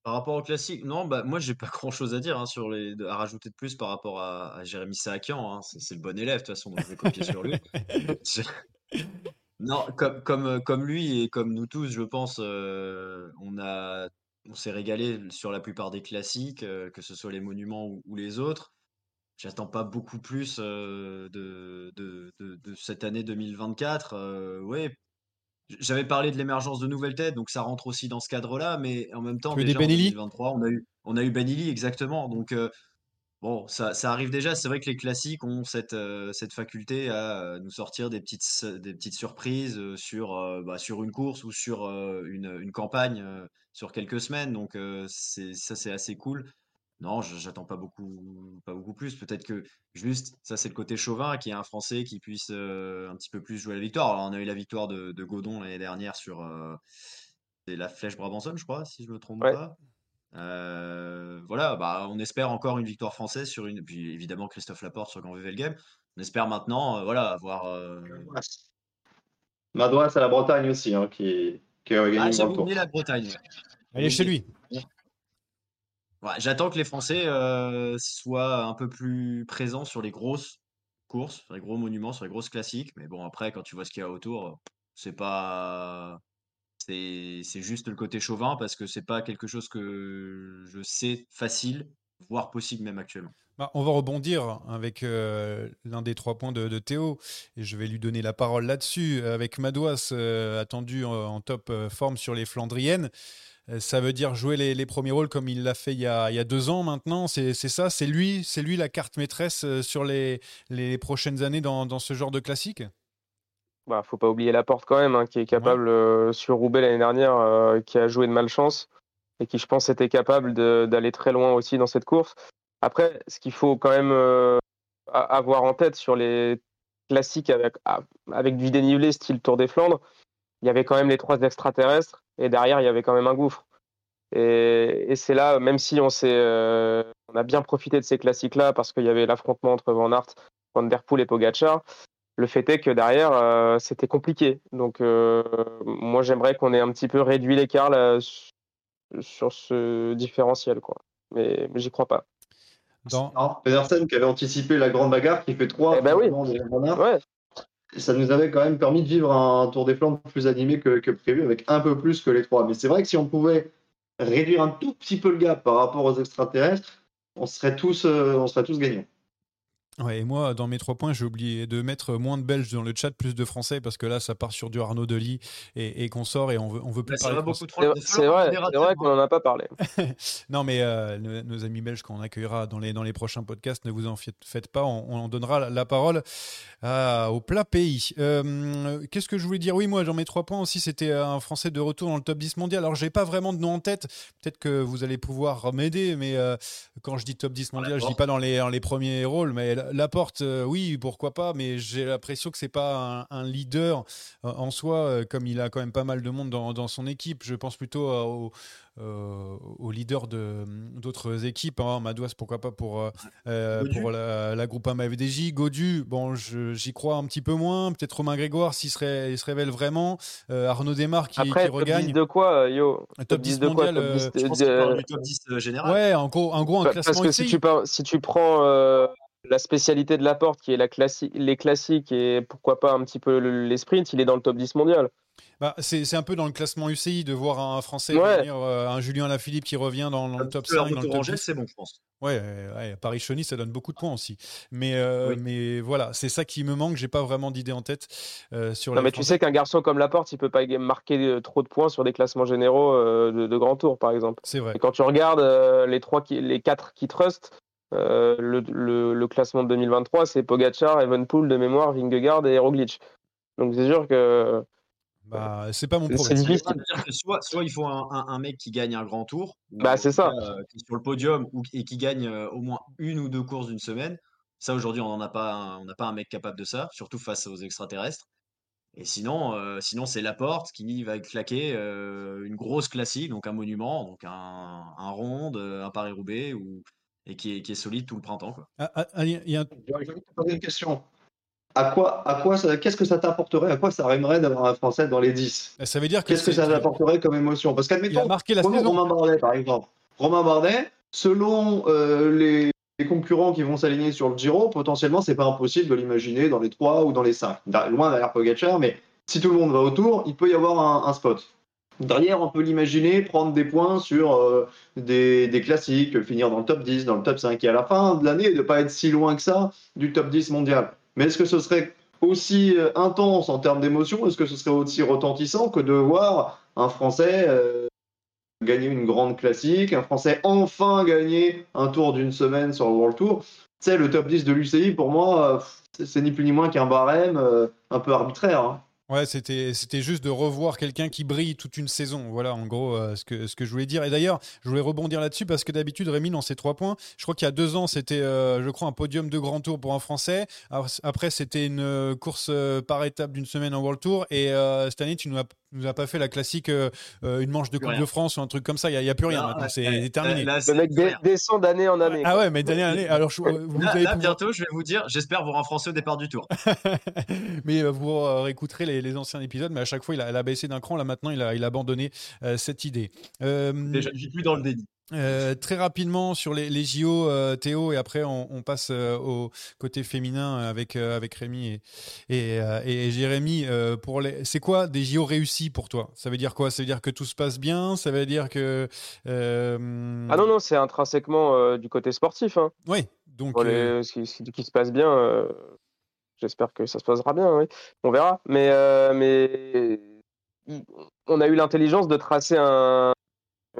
Par rapport au classique, non, bah, moi, j'ai pas grand-chose à dire hein, sur les, à rajouter de plus par rapport à, à Jérémy Saakian. Hein. C'est c'est le bon élève, de toute façon, donc je vais copier sur lui. Je- Non, comme, comme, euh, comme lui et comme nous tous, je pense, euh, on a, on s'est régalé sur la plupart des classiques, euh, que ce soit les monuments ou, ou les autres. J'attends pas beaucoup plus euh, de, de, de, de cette année 2024. Euh, ouais, j'avais parlé de l'émergence de nouvelles têtes, donc ça rentre aussi dans ce cadre-là, mais en même temps, des déjà en Benelli 2023, on a eu, on a eu Benilly, exactement. Donc, euh, bon, ça, ça arrive déjà. C'est vrai que les classiques ont cette, euh, cette faculté à euh, nous sortir des petites, des petites surprises sur, euh, bah, sur une course ou sur une, une campagne sur quelques semaines. Donc, ça, c'est assez cool. Non, je- j'attends pas beaucoup, pas beaucoup plus. Peut-être que juste, ça c'est le côté chauvin, qu'il y ait un Français qui puisse euh, un petit peu plus jouer la victoire. Alors, on a eu la victoire de, de Godon l'année dernière sur euh, c'est la Flèche Brabançonne, je crois, si je me trompe Ouais. pas. Euh, voilà, bah, on espère encore une victoire française sur une. Puis évidemment Christophe Laporte sur Grand Game. On espère maintenant, euh, voilà, avoir. euh, Madouas à la Bretagne aussi, hein, qui, qui a gagné Ah, une j'avoue, grande tour. la Bretagne. Allez, chez lui. J'attends que les Français euh, soient un peu plus présents sur les grosses courses, sur les gros monuments, sur les grosses classiques. Mais bon, après, quand tu vois ce qu'il y a autour, c'est pas. C'est juste le côté chauvin parce que c'est pas quelque chose que je sais facile, voire possible même actuellement. Bah, on va rebondir avec euh, l'un des trois points de, Théo et je vais lui donner la parole là-dessus. Avec Madouas euh, attendu en, top forme sur les Flandriennes, ça veut dire jouer les, les premiers rôles comme il l'a fait il y, a, il y a deux ans maintenant. C'est ça, c'est lui, c'est lui la carte maîtresse euh, sur les, les prochaines années dans, dans ce genre de classique? Bah, faut pas oublier Laporte quand même, hein, qui est capable euh, sur Roubaix l'année dernière, euh, qui a joué de malchance et qui, je pense, était capable d'aller très loin aussi dans cette course. Après, ce qu'il faut quand même euh, avoir en tête sur les classiques avec, a- avec du dénivelé style Tour des Flandres, il y avait quand même les trois extraterrestres et derrière, il y avait quand même un gouffre. Et, et c'est là, même si on, s'est, euh, on a bien profité de ces classiques-là parce qu'il y avait l'affrontement entre Van Aert, Van Der Poel et Pogacar, le fait est que derrière, euh, c'était compliqué. Donc, euh, moi, j'aimerais qu'on ait un petit peu réduit l'écart sur ce différentiel. Quoi. Mais, mais j'y crois pas. Dans... Pedersen qui avait anticipé la grande bagarre, qui fait trois. Eh ben oui. finalement, déjà, Van Aert. Ouais. Ça nous avait quand même permis de vivre un Tour des Flandres plus animé que, prévu, avec un peu plus que les trois. Mais c'est vrai que si on pouvait réduire un tout petit peu le gap par rapport aux extraterrestres, on serait tous, euh, on serait tous gagnants. Ouais, et moi, dans mes trois points, j'ai oublié de mettre moins de Belges dans le chat, plus de Français, parce que là, ça part sur du Arnaud Delis et, et qu'on sort et on veut, on veut plus ça parler. C'est vrai, c'est vrai qu'on n'en a pas parlé. non, mais euh, nos, nos amis belges qu'on accueillera dans les, dans les prochains podcasts, ne vous en faites, pas, on, on en donnera la, la parole à- au plat pays. Euh, Qu'est-ce que je voulais dire? Oui, moi, dans mes trois points aussi, c'était un Français de retour dans le top 10 mondial. Alors, j'ai pas vraiment de nom en tête. Peut-être que vous allez pouvoir m'aider, mais euh, quand je dis top 10 mondial, je dis pas dans les, dans les premiers rôles, mais la porte, euh, oui, pourquoi pas, mais j'ai l'impression que c'est pas un, un leader euh, en soi, euh, comme il a quand même pas mal de monde dans, dans son équipe. Je pense plutôt au, euh, au leader de- d'autres équipes. Hein. Madouas, pourquoi pas pour, euh, pour la, la groupe FDJ. Godu, bon, je- j'y crois un petit peu moins. Peut-être Romain Grégoire, s'il se, se révèle vraiment. Euh, Arnaud Desmar qui, Après, qui top regagne. 10 de quoi, yo? Un top 10 de quoi mondial, Top euh, 10 Je de- pense qu'il de- parle du top 10 général. Ouais, en gros, en gros un classement Parce que si tu, par- si tu prends euh, la spécialité de la porte, qui est la classi- les classiques et pourquoi pas un petit peu le- les sprints, il est dans le top 10 mondial. Bah, c'est c'est un peu dans le classement UCI de voir un Français Ouais. venir, euh, un Julien Lafilippe qui revient dans, dans le top Peu la 5, dans le top orangelle, 10. c'est bon, je pense. Ouais, ouais, ouais, Paris-Chauny, ça donne beaucoup de points aussi. Mais, euh, Oui. mais voilà, c'est ça qui me manque. J'ai pas vraiment d'idée en tête euh, sur Non, mais tu sais qu'un garçon comme Laporte, il peut pas marquer trop de points sur des classements généraux euh, de, de grand tour, par exemple. C'est vrai. Et quand tu regardes euh, les trois, qui, les quatre qui trust, euh, le, le- le classement de 2023, c'est Pogacar, Evenpool de mémoire, Vingegaard et Roglic. Donc c'est sûr que Bah, c'est pas mon problème. difficile. C'est-à-dire que soit, soit il faut un, un- un mec qui gagne un grand tour, ou Bah, c'est ça. euh, qui est sur le podium ou, et qui gagne euh, au moins une ou deux courses d'une semaine. Ça, aujourd'hui, on n'en a pas, un- on n'a pas un mec capable de ça, surtout face aux extraterrestres. Et sinon, euh, sinon c'est Laporte qui va claquer euh, une grosse classique, donc un monument, donc un, un ronde, euh, un Paris-Roubaix, ou, et qui est, qui est solide tout le printemps. Quoi. Ah, ah, ah, il y a envie de te poser une question. À quoi, à quoi ça, qu'est-ce que ça t'apporterait, à quoi ça rimerait d'avoir un Français dans les 10 Ça veut dire que Qu'est-ce que ça t'apporterait comme émotion? Parce il a qu'admettons, marqué la prenons saison. Romain Bardet par exemple. Romain Bardet, selon euh, les, les concurrents qui vont s'aligner sur le Giro, potentiellement, c'est pas impossible de l'imaginer dans les 3 ou dans les 5. Loin derrière Pogacar, mais si tout le monde va autour, il peut y avoir un, un spot. Derrière, on peut l'imaginer prendre des points sur euh, des, classiques, finir dans le top 10, dans le top 5, et à la fin de l'année, ne pas être si loin que ça du top 10 mondial. Mais est-ce que ce serait aussi euh, intense en termes d'émotion? Est-ce que ce serait aussi retentissant que de voir un Français euh, gagner une grande classique, un Français enfin gagner un tour d'une semaine sur le World Tour? Tu sais, le top 10 de l'UCI, pour moi, c'est- ni plus ni moins qu'un barème un peu arbitraire. hein. Ouais, c'était c'était juste de revoir quelqu'un qui brille toute une saison. Voilà, en gros, euh, ce, que, ce que je voulais dire. Et d'ailleurs, je voulais rebondir là-dessus parce que d'habitude, Rémi, dans ses trois points, je crois qu'il y a deux ans, c'était, euh, je crois, un podium de grand tour pour un Français. Après, c'était une euh, course par étape d'une semaine en World Tour. Et euh, cette année, tu nous as, nous as pas fait la classique euh, euh, une manche de Coupe de France ou un truc comme ça. Il n'y a, il y a plus rien maintenant. C'est ouais, terminé. là, Le mec dé- descend d'année en année. Ah quoi. ouais, mais d'année en année. Alors, je- vous Là, là, pouvoir- bientôt, je vais vous dire, j'espère un Français au départ du tour. mais euh, vous euh, réécouterez les, les anciens épisodes, mais à chaque fois, il a, il a baissé d'un cran. Là, maintenant, il a, il a abandonné euh, cette idée. Euh, Déjà, je suis plus dans le déni. Euh, très rapidement sur les, les JO, euh, Théo, et après on, on passe euh, au côté féminin avec, avec Rémi et, et, et Jérémy. pour les... C'est quoi des JO réussis pour toi? Ça veut dire quoi? Ça veut dire que tout se passe bien? Ça veut dire que. Ah non, non, c'est intrinsèquement du côté sportif. Hein. Oui, donc. Pour les- ce, qui, ce qui se passe bien, j'espère que ça se passera bien, oui. On verra. Mais, mais on a eu l'intelligence de tracer un,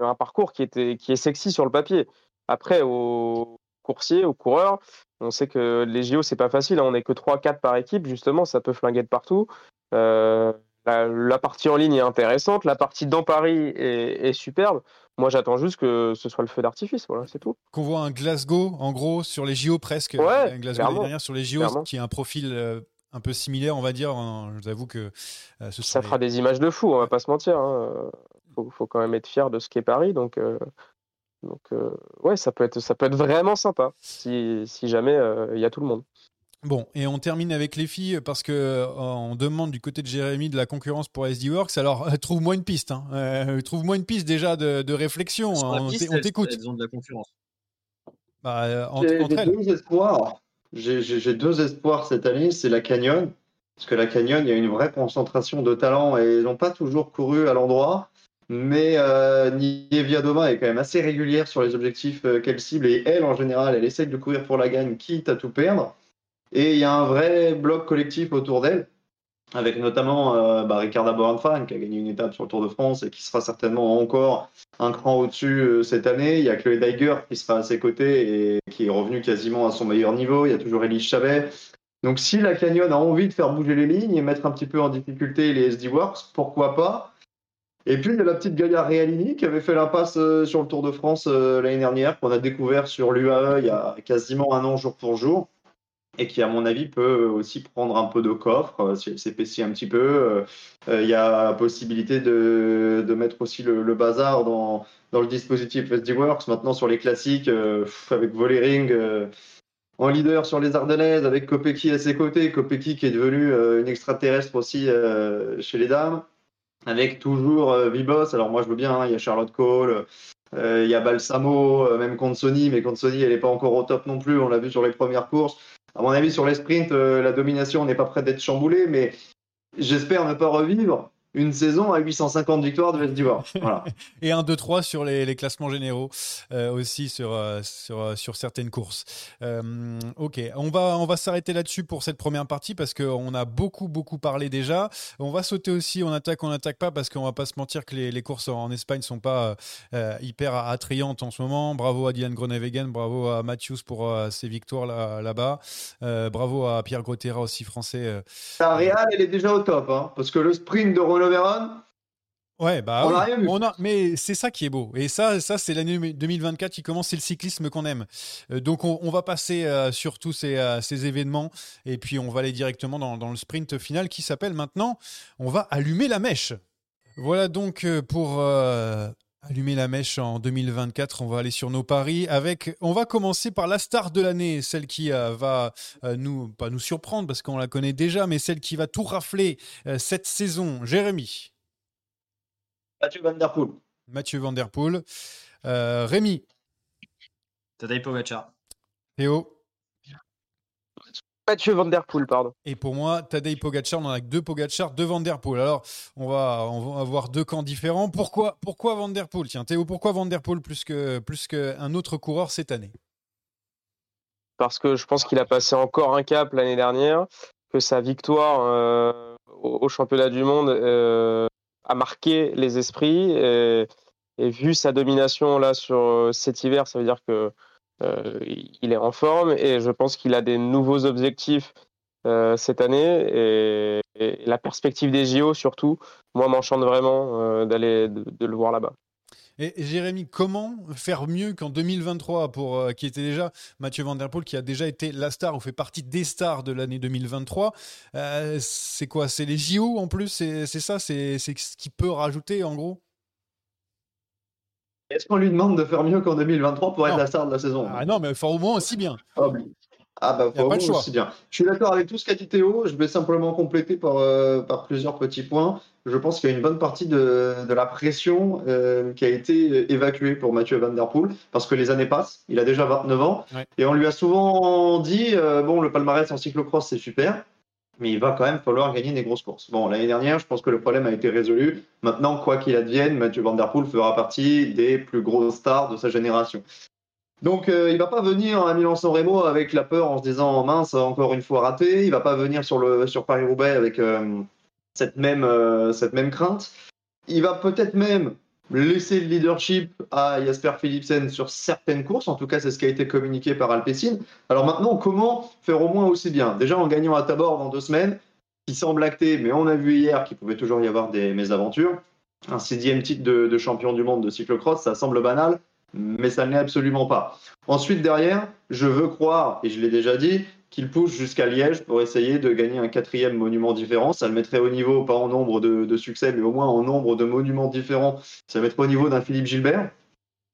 un parcours qui, était, qui est sexy sur le papier. Après, aux coursiers, aux coureurs, on sait que les JO, c'est pas facile. hein. On n'est que 3-4 par équipe, justement, ça peut flinguer de partout. Euh, la, la partie en ligne est intéressante, la partie dans Paris est, est superbe. Moi, j'attends juste que ce soit le feu d'artifice, voilà, c'est tout. Qu'on voit un Glasgow, en gros, sur les JO presque. Ouais, un Glasgow dernière sur les JO, Clairement. qui a un profil euh, un peu similaire, on va dire. hein. Je vous avoue que euh, ce Ça les- fera des images de fou, on va pas se mentir. hein. Faut, faut quand même être fier de ce qu'est Paris, donc, euh, donc euh, ouais, ça peut être, ça peut être vraiment sympa si, si jamais euh, il y a tout le monde. Bon, et on termine avec les filles parce que euh, on demande du côté de Jérémy de la concurrence pour SD Works. Alors, euh, trouve-moi une piste. hein. Euh, trouve-moi une piste déjà de, de réflexion. La On piste, t'écoute. Elles ont de la concurrence. Bah, euh, entre, J'ai deux espoirs. J'ai- deux espoirs cette année. C'est la Canyon. Parce que la Canyon, il y a une vraie concentration de talent et ils n'ont pas toujours couru à l'endroit. Mais euh, Doma est quand même assez régulière sur les objectifs euh, qu'elle cible. Et elle, en général, elle essaye de courir pour la gagne, quitte à tout perdre. Et il y a un vrai bloc collectif autour d'elle. Avec notamment euh, bah, Ricarda Boranfan qui a gagné une étape sur le Tour de France et qui sera certainement encore un cran au-dessus euh, cette année. Il y a Chloé Daiger qui sera à ses côtés et qui est revenu quasiment à son meilleur niveau. Il y a toujours Elise Chavet. Donc si la Canyon a envie de faire bouger les lignes et mettre un petit peu en difficulté les SD Works, pourquoi pas? Et puis il y a la petite Gaïa Realini qui avait fait l'impasse euh, sur le Tour de France euh, l'année dernière, qu'on a découvert sur l'UAE il y a quasiment un an jour pour jour. et qui, à mon avis, peut aussi prendre un peu de coffre euh, si elle s'épaissit un petit peu. Euh, euh, Il y a possibilité de, de mettre aussi le, bazar dans, dans le dispositif SD Works. Maintenant, sur les classiques, euh, avec Volering euh, en leader sur les Ardennaises, avec Kopecky à ses côtés. Kopecky qui est devenu euh, une extraterrestre aussi euh, chez les dames. Avec toujours euh, Vibos. Alors, moi, je veux bien, hein, il y a Charlotte Cole. euh, Il y a Balsamo, euh, même Consoni, mais Consoni, elle n'est pas encore au top non plus. On l'a vu sur les premières courses. À mon avis, sur les sprints, la domination n'est pas prête d'être chamboulée, mais j'espère ne pas revivre une saison à 850 victoires de Vestivar. Voilà. Et un 2-3 sur les, les classements généraux euh, aussi sur, euh, sur, euh, sur certaines courses. Euh, ok, on va, on va s'arrêter là-dessus pour cette première partie parce qu'on a beaucoup, beaucoup parlé déjà. On va sauter aussi, on attaque, on n'attaque pas parce qu'on va pas se mentir que les, les courses en Espagne sont pas hyper attrayantes en ce moment. Bravo à Dylan Groenewegen, bravo à Matthews pour ses victoires là- là-bas. Bravo à Pierre Grotera aussi français. La Real, elle est déjà au top, hein, parce que le sprint de Renault Ouais, bah On oui. a rien vu. On a- mais c'est ça qui est beau. Et ça, ça c'est l'année 2024 qui commence, c'est le cyclisme qu'on aime. Euh, donc on, on va passer euh, sur tous ces, euh, ces événements et puis on va aller directement dans, dans le sprint final qui s'appelle maintenant, on va allumer la mèche. Voilà donc pour allumer la mèche en 2024, on va aller sur nos paris avec, on va commencer par la star de l'année, celle qui euh, va euh, nous, pas nous surprendre parce qu'on la connaît déjà, mais celle qui va tout rafler euh, cette saison. Jérémy. Mathieu Van Der Poel. Mathieu Van Der Poel. Euh, Rémi, Tadej Pogacar. Théo. Mathieu Van Der Poel, pardon. Et pour moi, Tadej Pogacar, on en a que deux Pogacar, deux Van Der Poel. Alors, on va, on va avoir deux camps différents. Pourquoi, pourquoi Van Der Poel? Tiens, Théo, pourquoi Van Der Poel plus que plus qu'un autre coureur cette année? Parce que je pense qu'il a passé encore un cap l'année dernière, que sa victoire euh, au, au championnat du monde euh, a marqué les esprits et, et vu sa domination là sur euh, cet hiver, ça veut dire que euh, il est en forme et je pense qu'il a des nouveaux objectifs euh, cette année. Et, la perspective des JO surtout, moi m'enchante vraiment euh, d'aller de, le voir là-bas. Et Jérémy, comment faire mieux qu'en 2023 pour qui était déjà Mathieu Van Der Poel qui a déjà été la star ou fait partie des stars de l'année 2023 Euh, C'est quoi? C'est les JO en plus? C'est ça? C'est ce qu'il peut rajouter en gros? Est-ce qu'on lui demande de faire mieux qu'en 2023 pour être la star de la saison Ah non, mais faut au moins aussi bien. Ah. Ah bah, Y a pas choix. bien. Je suis d'accord avec tout ce qu'a dit Théo. Je vais simplement compléter par, euh, par plusieurs petits points. Je pense qu'il y a une bonne partie de, de la pression euh, qui a été évacuée pour Mathieu Van Der Poel parce que les années passent. Il a déjà 29 ans Ouais. et on lui a souvent dit euh, bon, le palmarès en cyclocross c'est super, mais il va quand même falloir gagner des grosses courses. Bon, l'année dernière, je pense que le problème a été résolu. Maintenant, quoi qu'il advienne, Mathieu Van Der Poel fera partie des plus grosses stars de sa génération. Donc, euh, il va pas venir à Milan-San Remo avec la peur en se disant mince, encore une fois raté. Il va pas venir sur, sur Paris-Roubaix avec euh, cette, même, euh, cette même crainte. Il va peut-être même laisser le leadership à Jasper Philipsen sur certaines courses. En tout cas, c'est ce qui a été communiqué par Alpecin. Alors maintenant, comment faire au moins aussi bien? Déjà en gagnant à Tabor dans deux semaines, qui semble acté, mais on a vu hier qu'il pouvait toujours y avoir des mésaventures. Un sixième titre de, de champion du monde de cyclocross, ça semble banal, mais ça ne l'est absolument pas. Ensuite, derrière, je veux croire, et je l'ai déjà dit, qu'il pousse jusqu'à Liège pour essayer de gagner un quatrième monument différent. Ça le mettrait au niveau, pas en nombre de, succès, mais au moins en nombre de monuments différents. Ça le mettrait au niveau d'un Philippe Gilbert.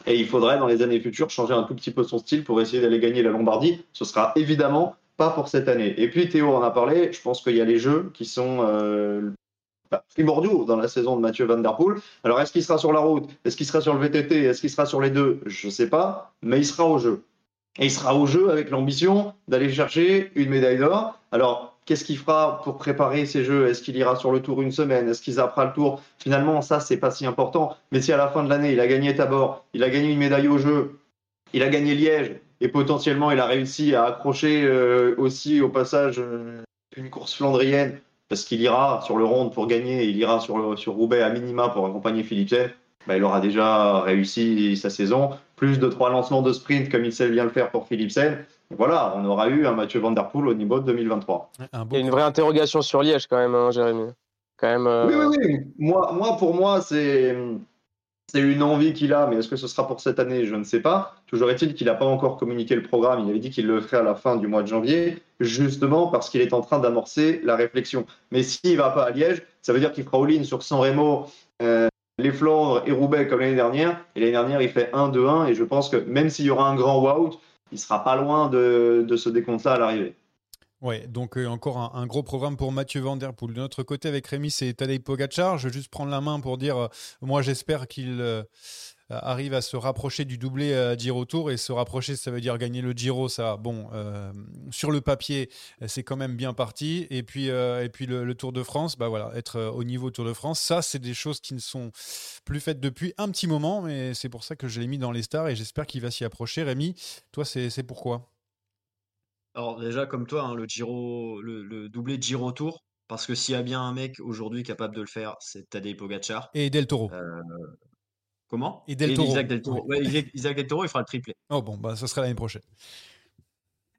Et il faudrait, dans les années futures, changer un tout petit peu son style pour essayer d'aller gagner la Lombardie. Ce sera évidemment pas pour cette année. Et puis, Théo en a parlé, je pense qu'il y a les jeux qui sont euh, bah, primordiaux dans la saison de Mathieu Van Der Poel. Alors, est-ce qu'il sera sur la route? Est-ce qu'il sera sur le VTT Est-ce qu'il sera sur les deux? Je sais pas, mais il sera au jeu. Et il sera au jeu avec l'ambition d'aller chercher une médaille d'or. Alors, qu'est-ce qu'il fera pour préparer ces jeux? Est-ce qu'il ira sur le tour une semaine? Est-ce qu'il zappera le tour? Finalement, ça, c'est pas si important. Mais si à la fin de l'année, il a gagné Tabor, il a gagné une médaille au jeu, il a gagné Liège, et potentiellement, il a réussi à accrocher euh, aussi au passage euh, une course flandrienne, parce qu'il ira sur le ronde pour gagner, il ira sur, sur Roubaix à minima pour accompagner Philipsen, bah, il aura déjà réussi sa saison. Plus de trois lancements de sprint comme il sait bien le faire pour Philipsen. Voilà, on aura eu un Mathieu Van Der Poel au niveau de 2023. Un Il y a une vraie interrogation sur Liège quand même, hein, Jérémy. Quand même. euh, Oui, oui, oui. Moi, moi, pour moi, c'est c'est une envie qu'il a, mais est-ce que ce sera pour cette année? Je ne sais pas. Toujours est-il qu'il n'a pas encore communiqué le programme. Il avait dit qu'il le ferait à la fin du mois de janvier, justement parce qu'il est en train d'amorcer la réflexion. Mais s'il ne va pas à Liège, ça veut dire qu'il fera all-in sur San Remo, euh, les Flandres et Roubaix comme l'année dernière. Et l'année dernière, il fait 1-2-1. Et je pense que même s'il y aura un grand wow, il sera pas loin de, de ce décompte-là à l'arrivée. Ouais, donc euh, encore un, gros programme pour Mathieu Van Der Poel. De notre côté, avec Rémi, c'est Tadej Pogacar. Je vais juste prendre la main pour dire, euh, moi j'espère qu'il euh, arrive à se rapprocher du doublé à Giro Tour. Et se rapprocher, ça veut dire gagner le Giro. Ça, bon, euh, sur le papier, c'est quand même bien parti. Et puis, euh, et puis le, le Tour de France, bah voilà, être euh, au niveau Tour de France, ça, c'est des choses qui ne sont plus faites depuis un petit moment. Mais c'est pour ça que je l'ai mis dans les stars et j'espère qu'il va s'y approcher. Rémi, toi, c'est c'est pourquoi? Alors déjà, comme toi, hein, le Giro, le, le doublé Giro Tour, parce que s'il y a bien un mec aujourd'hui capable de le faire, c'est Tadej Pogacar. Et Del Toro. Euh, comment? Et Del Toro. Isaac Del Toro. Ouais. Ouais, Isaac, Isaac Del Toro, il fera le triplé. Oh bon, bah ça sera l'année prochaine.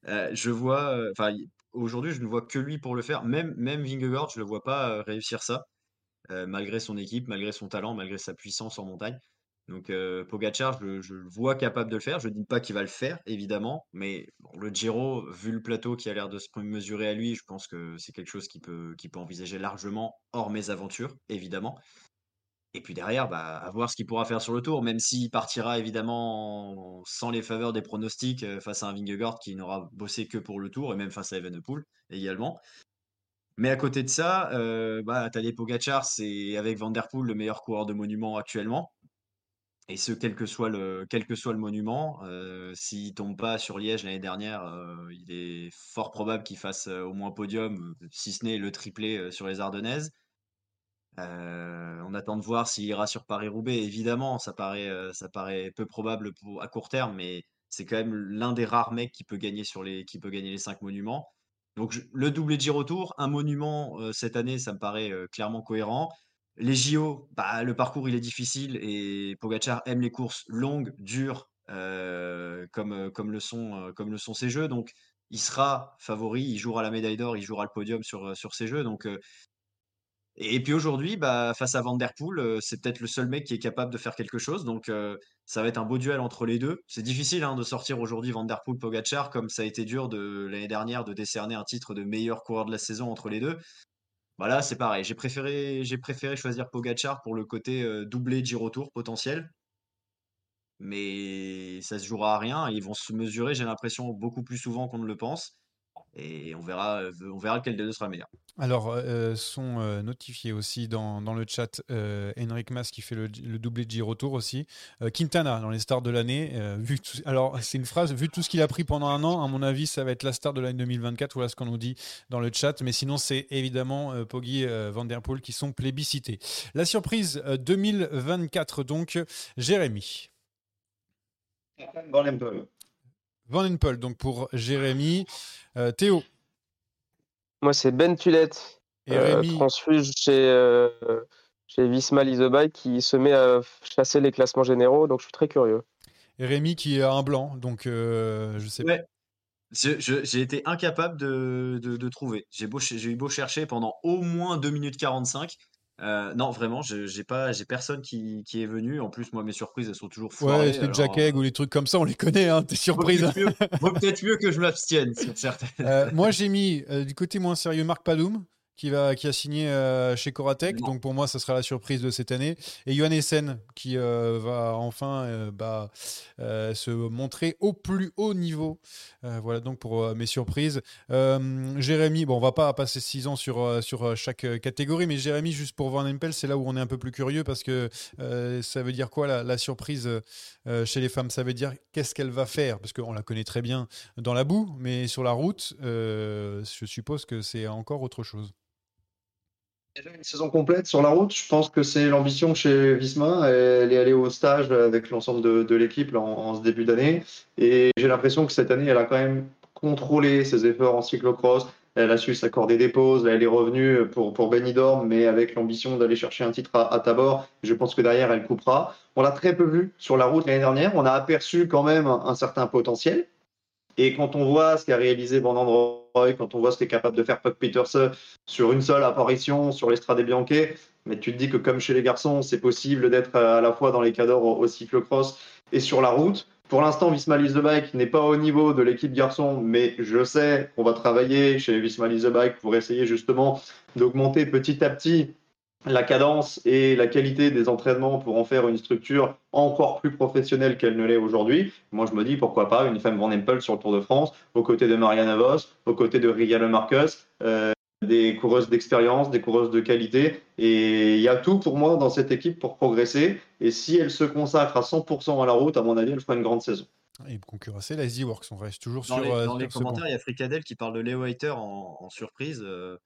Euh, je vois, euh, enfin, aujourd'hui, je ne vois que lui pour le faire. Même, même Vingegaard, je ne le vois pas euh, réussir ça, malgré son équipe, malgré son talent, malgré sa puissance en montagne. Donc, Pogacar, je, je le vois capable de le faire. Je ne dis pas qu'il va le faire, évidemment, mais bon, le Giro, vu le plateau qui a l'air de se mesurer à lui, je pense que c'est quelque chose qu'il peut, qu'il peut envisager largement hors mes aventures, évidemment. Et puis derrière, bah, à voir ce qu'il pourra faire sur le tour, même s'il partira évidemment sans les faveurs des pronostics euh, face à un Vingegaard qui n'aura bossé que pour le tour, et même face à Evenepoel également. Mais à côté de ça, euh, bah, Pogacar, c'est avec Van Der Poel le meilleur coureur de monument actuellement. Et ce, quel que soit le, quel que soit le monument, euh, s'il tombe pas sur Liège l'année dernière, euh, il est fort probable qu'il fasse euh, au moins podium, si ce n'est le triplé sur les Ardennaises. Euh, on attend de voir s'il ira sur Paris-Roubaix. Évidemment, ça paraît, euh, ça paraît peu probable pour, à court terme, mais c'est quand même l'un des rares mecs qui peut gagner sur les, qui peut gagner les cinq monuments. Donc le doublé Giro Tour, un monument euh, cette année, ça me paraît clairement cohérent. Les JO, bah, le parcours il est difficile et Pogacar aime les courses longues, dures, comme, comme, le sont, comme le sont ces jeux. Donc il sera favori, il jouera la médaille d'or, il jouera le podium sur, sur ces jeux. Donc et puis aujourd'hui, bah, face à Van Der Poel, euh, c'est peut-être le seul mec qui est capable de faire quelque chose. Donc euh, ça va être un beau duel entre les deux. C'est difficile hein, de sortir aujourd'hui Van Der Poel Pogacar comme ça a été dur l'année dernière de décerner un titre de meilleur coureur de la saison entre les deux. Voilà, c'est pareil. J'ai préféré, choisir Pogacar pour le côté euh, doublé Giro Tour potentiel. Mais ça se jouera à rien. Ils vont se mesurer, j'ai l'impression, beaucoup plus souvent qu'on ne le pense. Et on verra, euh, on verra lequel des deux sera le meilleur. Alors, euh, sont euh, notifiés aussi dans, dans le chat euh, Henrik Mas qui fait le, le doublé de aussi. Euh, Quintana dans les stars de l'année. euh, vu tout- alors, c'est une phrase, vu tout ce qu'il a pris pendant un an, à mon avis, ça va être la star de l'année 2024. Voilà ce qu'on nous dit dans le chat. Mais sinon, c'est évidemment euh, Poggi euh, Van Der Poel qui sont plébiscités. La surprise euh, 2024, donc, Jérémy. Van Empel. Van Empel, donc pour Jérémy. Euh, Théo Moi, c'est Ben Tulette, et euh, Rémi. transfuge chez, euh, chez Visma Leasebike, qui se met à chasser les classements généraux. Donc, je suis très curieux. Et Rémi qui a un blanc. Donc, euh, je sais pas. Ouais. J'ai été incapable de, de, de trouver. J'ai beau, ch- j'ai eu beau chercher pendant au moins 2 minutes 45. Euh, non, vraiment, j'ai pas, j'ai personne qui, qui est venu. En plus, moi, mes surprises, elles sont toujours Ouais, foirées. c'est alors, Jack Egg ou les trucs comme ça, on les connaît, hein, t'es vaut surprise. peut-être mieux, vaut peut-être mieux que je m'abstienne sur certaines. Euh, moi, j'ai mis euh, du côté moins sérieux Marc Padoum, qui, va, qui a signé euh, chez Coratec. Non. Donc, pour moi, ça sera la surprise de cette année. Et Johan Essen, qui euh, va enfin euh, bah, se montrer au plus haut niveau. Voilà donc pour mes surprises. Jérémy, bon, on va pas passer 6 ans sur, sur chaque catégorie, mais Jérémy, juste pour Van Empel, c'est là où on est un peu plus curieux parce que ça veut dire quoi la, la surprise chez les femmes? Ça veut dire qu'est-ce qu'elle va faire? Parce qu'on la connaît très bien dans la boue, mais sur la route, je suppose que c'est encore autre chose. Déjà une saison complète sur la route, je pense que c'est l'ambition chez Visma. Elle est allée au stage avec l'ensemble de, l'équipe là, en, ce début d'année. Et j'ai l'impression que cette année, elle a quand même contrôlé ses efforts en cyclocross. Elle a su s'accorder des pauses. Elle est revenue pour, pour Benidorm, mais avec l'ambition d'aller chercher un titre à, Tabor. Je pense que derrière, elle coupera. On l'a très peu vu sur la route l'année dernière. On a aperçu quand même un certain potentiel. Et quand on voit ce qu'a réalisé Van Androy, quand on voit ce qu'est capable de faire Puck Peters sur une seule apparition sur l'Estrade Bianche, mais tu te dis que comme chez les garçons, c'est possible d'être à la fois dans les cadors au, cyclocross et sur la route. Pour l'instant, Visma the Bike n'est pas au niveau de l'équipe garçon, mais je sais qu'on va travailler chez Visma the Bike pour essayer justement d'augmenter petit à petit la cadence et la qualité des entraînements pour en faire une structure encore plus professionnelle qu'elle ne l'est aujourd'hui. Moi, je me dis pourquoi pas une femme Van Empel sur le Tour de France, aux côtés de Marianne Vos, aux côtés de Rigale Marcus, euh, des coureuses d'expérience, des coureuses de qualité. Et il y a tout pour moi dans cette équipe pour progresser. Et si elle se consacre à 100% à la route, à mon avis, elle fera une grande saison. Et concurrencer la Works, on reste toujours Dans sur. les, euh, dans les sur commentaires, il y a Fricadel qui parle de Leo Hater en, en surprise. euh.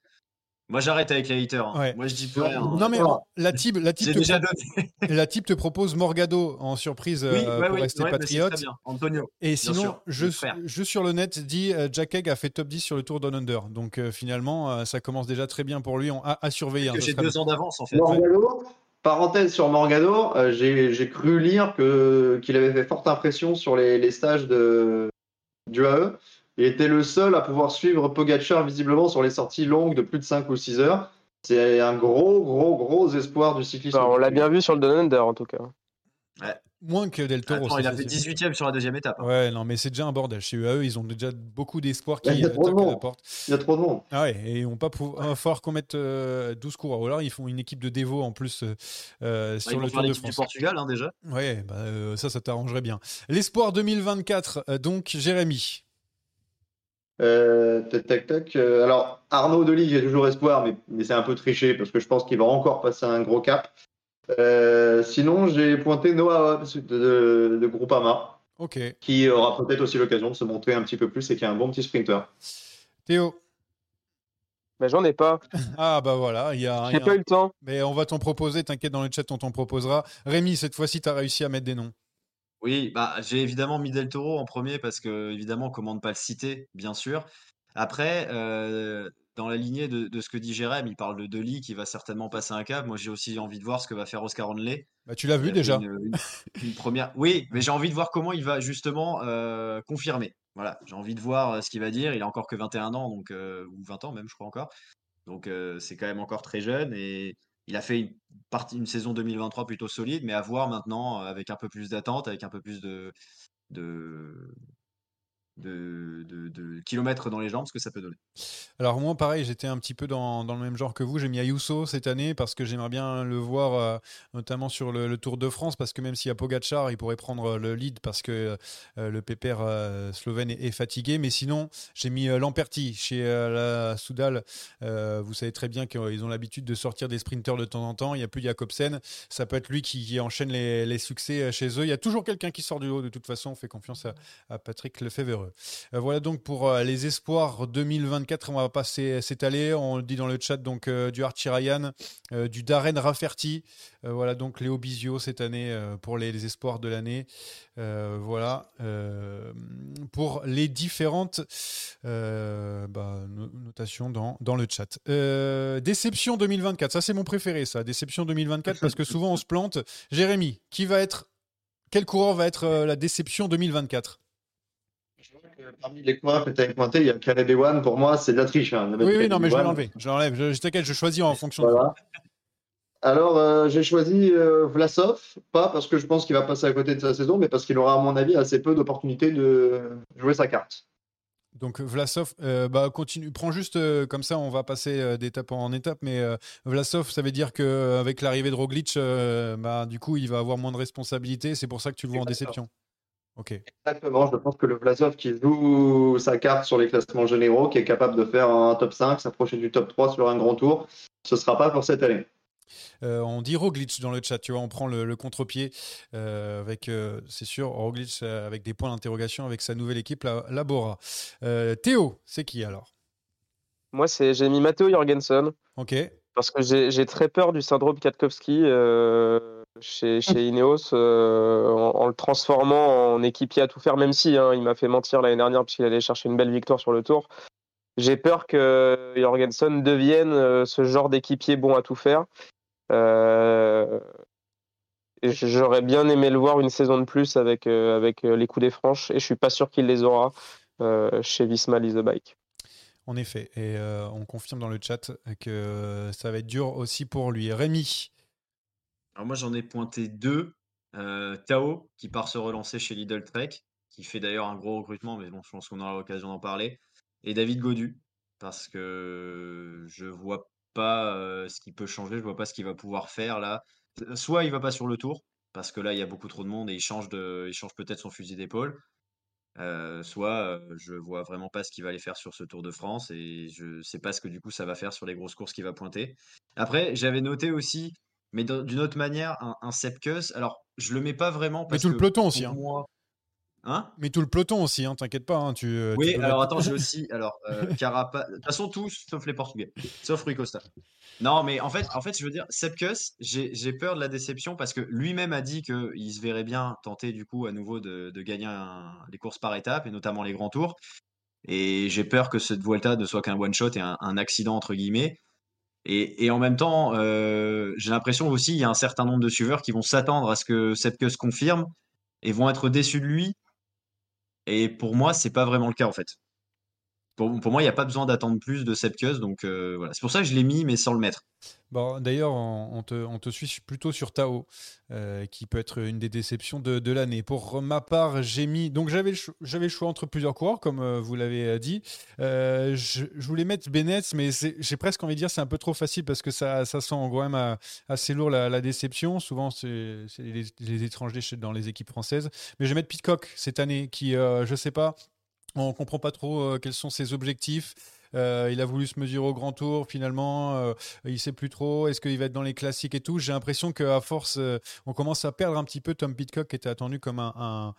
Moi, j'arrête avec les haters. hein. Ouais. Moi, je dis plus rien. Non mais la type, la type te, déjà pro- donné. la type te propose Morgado en surprise Oui, euh, ouais, pour oui, rester ouais, patriote. très bien. Antonio. Et bien sinon, sûr, je, sur le net dit euh, Jack Egg a fait top 10 sur le Tour Down Under. Donc euh, finalement, euh, ça commence déjà très bien pour lui on- à, à surveiller. hein, j'ai deux ans d'avance, en fait. Morgado, parenthèse sur Morgado, euh, j'ai j'ai cru lire que qu'il avait fait forte impression sur les, les stages de, du AE. Il était le seul à pouvoir suivre Pogacar visiblement sur les sorties longues de plus de 5 ou 6 heures. C'est un gros, gros, gros espoir du cyclisme. Enfin, on l'a bien vu sur le Down Under en tout cas. Moins que Del Toro. Attends, il a fait sûr. 18ème sur la deuxième étape. hein. Ouais, non, mais c'est déjà un bordel. Chez UAE, ils ont déjà beaucoup d'espoir qui y a trop de toquent à la monde. porte. Il y a trop de monde. Ah ouais, et ils vont pas pouvoir. Il va falloir qu'on mette euh, 12 coureurs. Ou alors ils font une équipe de dévot en plus euh, euh, sur ils le Tour de l'équipe du France. Portugal, hein, déjà. Ouais, bah, euh, ça, ça t'arrangerait bien. L'espoir 2024, euh, donc Jérémy. Euh, tac, tac, tac. Euh, alors, Arnaud Delis, j'ai toujours espoir, mais, mais c'est un peu triché parce que je pense qu'il va encore passer un gros cap. Euh, sinon, j'ai pointé Noah Hobbs de, Groupama, Ok. qui aura peut-être aussi l'occasion de se montrer un petit peu plus et qui est un bon petit sprinter. Théo. Mais j'en ai pas. Ah bah voilà, il y a. J'ai pas eu le temps. Mais on va t'en proposer, t'inquiète, dans le chat, on t'en proposera. Rémi, cette fois-ci, tu as réussi à mettre des noms. Oui, bah, j'ai évidemment mis Del Toro en premier parce que, évidemment, comment ne pas le citer, bien sûr. Après, euh, dans la lignée de, de ce que dit Jérém, il parle de Deli qui va certainement passer un cap. Moi, j'ai aussi envie de voir ce que va faire Oscar Onley. Bah, tu l'as vu déjà. Une, une- une première. Oui, mais j'ai envie de voir comment il va justement euh, confirmer. Voilà, j'ai envie de voir euh, ce qu'il va dire. Il a encore que 21 ans, donc euh, ou 20 ans même, je crois encore. Donc euh, c'est quand même encore très jeune et il a fait une saison 2023 plutôt solide, mais à voir maintenant euh, avec un peu plus d'attente, avec un peu plus de, de, kilomètres dans les jambes, ce que ça peut donner. Alors moi, pareil, j'étais un petit peu dans, dans le même genre que vous. J'ai mis Ayuso cette année parce que j'aimerais bien le voir, euh, notamment sur le, Tour de France, parce que même s'il y a Pogacar, il pourrait prendre le lead parce que euh, le pépère euh, slovène est, fatigué. Mais sinon, j'ai mis euh, Lamperti chez euh, la Soudal. Euh, vous savez très bien qu'ils ont l'habitude de sortir des sprinteurs de temps en temps. Il n'y a plus Jacobsen. Ça peut être lui qui, enchaîne les, succès euh, chez eux. Il y a toujours quelqu'un qui sort du haut. De toute façon, on fait confiance à, à Patrick Lefebvre. Euh, voilà donc pour euh, les espoirs 2024. On va pas s'é- s'étaler. On le dit dans le chat donc euh, du Archie Ryan, euh, du Darren Rafferty. Euh, voilà donc Léo Bizio cette année euh, pour les, espoirs de l'année. Euh, voilà euh, pour les différentes euh, bah, no- notations dans, dans le chat. Euh, déception 2024. Ça c'est mon préféré ça. Déception 2024 parce que souvent on se plante. Jérémy, qui va être quel coureur va être euh, la déception 2024 Je vois que Parmi les que tu avais pointés, il y a Caleb Ewan. Pour moi, c'est de la triche. hein, de Oui, oui, non, mais je vais l'enlever. Je l'enlève. Je, je t'inquiète, je choisis en fonction de. Voilà. Alors, euh, j'ai choisi euh, Vlasov, pas parce que je pense qu'il va passer à côté de sa saison, mais parce qu'il aura, à mon avis, assez peu d'opportunités de jouer sa carte. Donc Vlasov, euh, bah continue, prends juste euh, comme ça, on va passer euh, d'étape en étape, mais Vlasov, ça veut dire que euh, avec l'arrivée de Roglic, bah du coup, il va avoir moins de responsabilités. C'est pour ça que tu le vois en déception. Exactement, je pense que le Vlasov qui joue sa carte sur les classements généraux, qui est capable de faire un top 5, s'approcher du top 3 sur un grand tour, ce ne sera pas pour cette année. Euh, on dit Roglic dans le chat, tu vois, on prend le, le contre-pied euh, avec, euh, c'est sûr, Roglic avec des points d'interrogation avec sa nouvelle équipe, la, la Bora. Euh, Théo, c'est qui alors? Moi, c'est j'ai mis Matteo Jorgensen Ok. Parce que j'ai très peur du syndrome Katkowski euh, chez, chez Ineos euh, en, en le transformant en équipier à tout faire, même si hein, il m'a fait mentir l'année dernière puisqu'il allait chercher une belle victoire sur le Tour. J'ai peur que Jorgensen devienne euh, ce genre d'équipier bon à tout faire. Euh, J'aurais bien aimé le voir une saison de plus avec, avec les coups des franches et je suis pas sûr qu'il les aura chez Visma the Bike. En effet, et euh, on confirme dans le chat que ça va être dur aussi pour lui. Rémi Alors moi j'en ai pointé deux. Euh, Tao qui part se relancer chez Lidl Trek, qui fait d'ailleurs un gros recrutement, mais bon, je pense qu'on aura l'occasion d'en parler. Et David Godu, parce que je vois pas euh, ce qui peut changer, je vois pas ce qu'il va pouvoir faire là. Soit il va pas sur le tour, parce que là il y a beaucoup trop de monde et il change il change peut-être son fusil d'épaule. Euh, soit euh, je vois vraiment pas ce qu'il va aller faire sur ce Tour de France et je sais pas ce que du coup ça va faire sur les grosses courses qu'il va pointer. Après, j'avais noté aussi, mais d'une autre manière, un, un Sepkus. Alors, je le mets pas vraiment Mais tout le peloton aussi. Hein. moi- Hein Mais tout le peloton aussi, hein, t'inquiète pas. hein, tu, euh, tu Oui, alors attends, j'ai aussi. Alors, euh, Carapa. De toute façon, tous sauf les Portugais, sauf Rui Costa. Non, mais en fait, en fait, je veux dire, Sepkus, j'ai peur de la déception parce que lui-même a dit qu'il se verrait bien tenter du coup à nouveau de, de gagner un- les courses par étapes et notamment les grands tours. Et j'ai peur que cette Vuelta ne soit qu'un one-shot et un, un accident entre guillemets. Et, et en même temps, euh, j'ai l'impression aussi il y a un certain nombre de suiveurs qui vont s'attendre à ce que Sepkus confirme et vont être déçus de lui. Et pour moi, c'est pas vraiment le cas en fait. Pour, moi, il n'y a pas besoin d'attendre plus de Sepkus, donc euh, voilà. C'est pour ça que je l'ai mis, mais sans le mettre. Bon, D'ailleurs, on, te, suit plutôt sur Tao, euh, qui peut être une des déceptions de, l'année. Pour ma part, j'ai mis. Donc, j'avais le, choix entre plusieurs coureurs, comme euh, vous l'avez dit. Je, voulais mettre Bennett, mais j'ai presque envie de dire c'est un peu trop facile parce que ça, ça sent quand même assez lourd la, déception. Souvent, c'est les, les étrangers dans les équipes françaises. Mais je vais mettre Pitcock cette année, qui, je sais pas, on comprend pas trop euh, quels sont ses objectifs. Euh, il a voulu se mesurer au grand tour, finalement, euh, il sait plus trop. Est-ce qu'il va être dans les classiques et tout? J'ai l'impression qu'à force, euh, on commence à perdre un petit peu Tom Pitcock, qui était attendu comme un,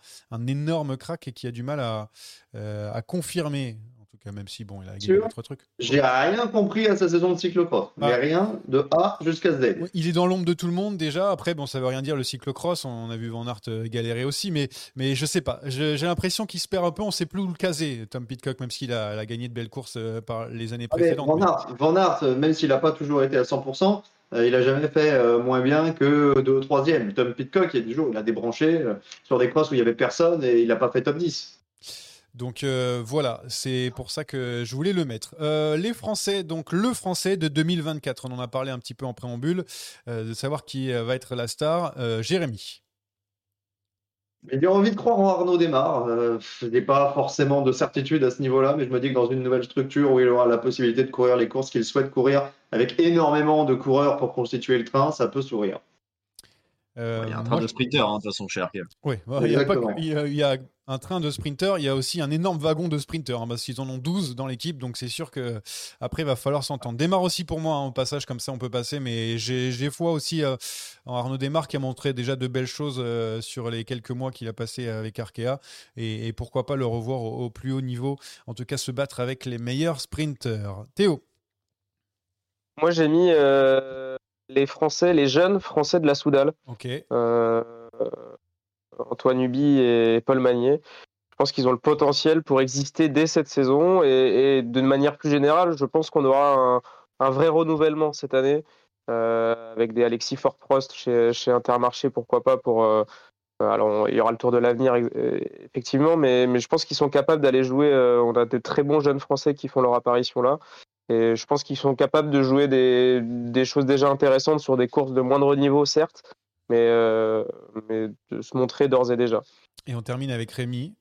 énorme crack et qui a du mal à confirmer. Cas, même si bon, il a gagné d'autres trucs. J'ai rien compris à sa saison de cyclocross. Mais Ah. rien de A jusqu'à Z. Ouais, Il est dans l'ombre de tout le monde déjà. Après, bon, ça veut rien dire le cyclocross. On a vu Van Aert euh, galérer aussi, mais, mais je sais pas. J'ai l'impression qu'il se perd un peu. On sait plus où le caser, Tom Pitcock, même s'il a, a gagné de belles courses euh, par les années Ah, mais précédentes. Van mais- Aert, Van Aert, euh, même s'il n'a pas toujours été à 100%, euh, il a jamais fait euh, moins bien que 2 ou 3e. Tom Pitcock, il y a des jours il a débranché euh, sur des crosses où il n'y avait personne et il n'a pas fait top 10. Donc euh, voilà, c'est pour ça que je voulais le mettre. Euh, les Français, donc le Français de 2024, on en a parlé un petit peu en préambule, euh, de savoir qui va être la star. Euh, Jérémy. J'ai envie de croire en Arnaud Desmar. Euh, je n'ai pas forcément de certitude à ce niveau-là, mais je me dis que dans une nouvelle structure où il aura la possibilité de courir les courses qu'il souhaite courir, avec énormément de coureurs pour constituer le train, ça peut sourire. Euh, Il y a un moi, train de sprinter, hein, de toute façon, chez RK. Oui, ouais, il y a un train de sprinter, il y a aussi un énorme wagon de sprinter, hein, parce qu'ils en ont 12 dans l'équipe, donc c'est sûr que après il va falloir s'entendre. Démarre aussi pour moi, hein, au passage, comme ça on peut passer, mais j'ai foi aussi euh, en Arnaud Desmar qui a montré déjà de belles choses euh, sur les quelques mois qu'il a passé avec Arkea, et, et pourquoi pas le revoir au, au plus haut niveau, en tout cas se battre avec les meilleurs sprinters. Théo Moi, j'ai mis euh, les Français, les jeunes Français de la Soudal. Ok. Euh, Antoine Huby et Paul Magnier. Je pense qu'ils ont le potentiel pour exister dès cette saison et, et d'une manière plus générale, je pense qu'on aura un, vrai renouvellement cette année euh, avec des Alexis Fort-Prost chez, Intermarché, pourquoi pas pour. euh, alors, on- il y aura le Tour de l'avenir, euh, effectivement, mais, je pense qu'ils sont capables d'aller jouer. euh, on a des très bons jeunes Français qui font leur apparition là. Et je pense qu'ils sont capables de jouer des choses déjà intéressantes sur des courses de moindre niveau, certes, mais, euh, mais de se montrer d'ores et déjà. Et on termine avec Rémi.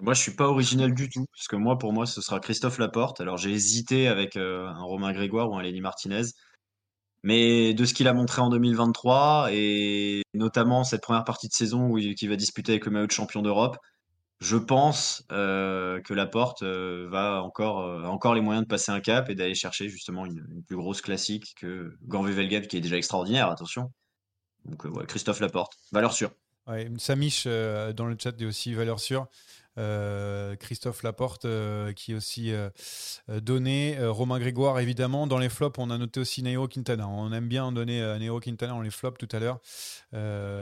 Moi, je suis pas original du tout, parce que moi, pour moi, ce sera Christophe Laporte. Alors, j'ai hésité avec euh, un Romain Grégoire ou un Lenny Martinez. Mais de ce qu'il a montré en 2023, et notamment cette première partie de saison où il, va disputer avec le maillot de champion d'Europe, je pense euh, que Laporte euh, va encore, euh, a encore les moyens de passer un cap et d'aller chercher justement une, une plus grosse classique que Ganvé Velgade, qui est déjà extraordinaire, attention. Donc, euh, ouais, Christophe Laporte, valeur sûre. Ouais, Samish euh, dans le chat dit aussi valeur sûre. Euh, Christophe Laporte euh, qui est aussi euh, donné. Romain Grégoire évidemment. Dans les flops, on a noté aussi Nairo Quintana. On aime bien donner Nairo Quintana dans les flops tout à l'heure.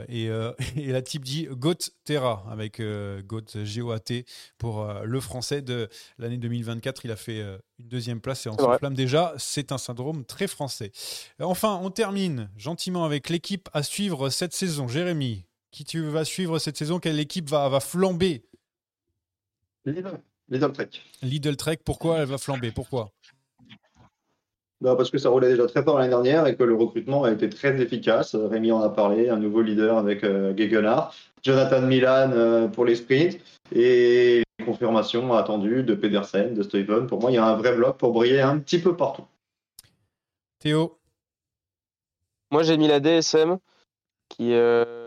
Et, et la type dit Goat Terra avec Goat G-O-A-T pour le français de l'année 2024. Il a fait une deuxième place et on s'enflamme déjà. C'est un syndrome très français. Enfin, on termine gentiment avec l'équipe à suivre cette saison. Jérémy, qui tu vas suivre cette saison? Quelle équipe va, va flamber Lidl. Lidl Trek. Lidl Trek, pourquoi elle va flamber? Pourquoi? Bah, parce que ça roulait déjà très fort l'année dernière et que le recrutement a été très efficace. Rémi en a parlé, un nouveau leader avec euh, Gegenhardt, Jonathan Milan euh, pour les sprints et les confirmations attendues de Pedersen, de Steven. Pour moi, il y a un vrai bloc pour briller un petit peu partout. Théo? Moi, j'ai mis la DSM qui, euh,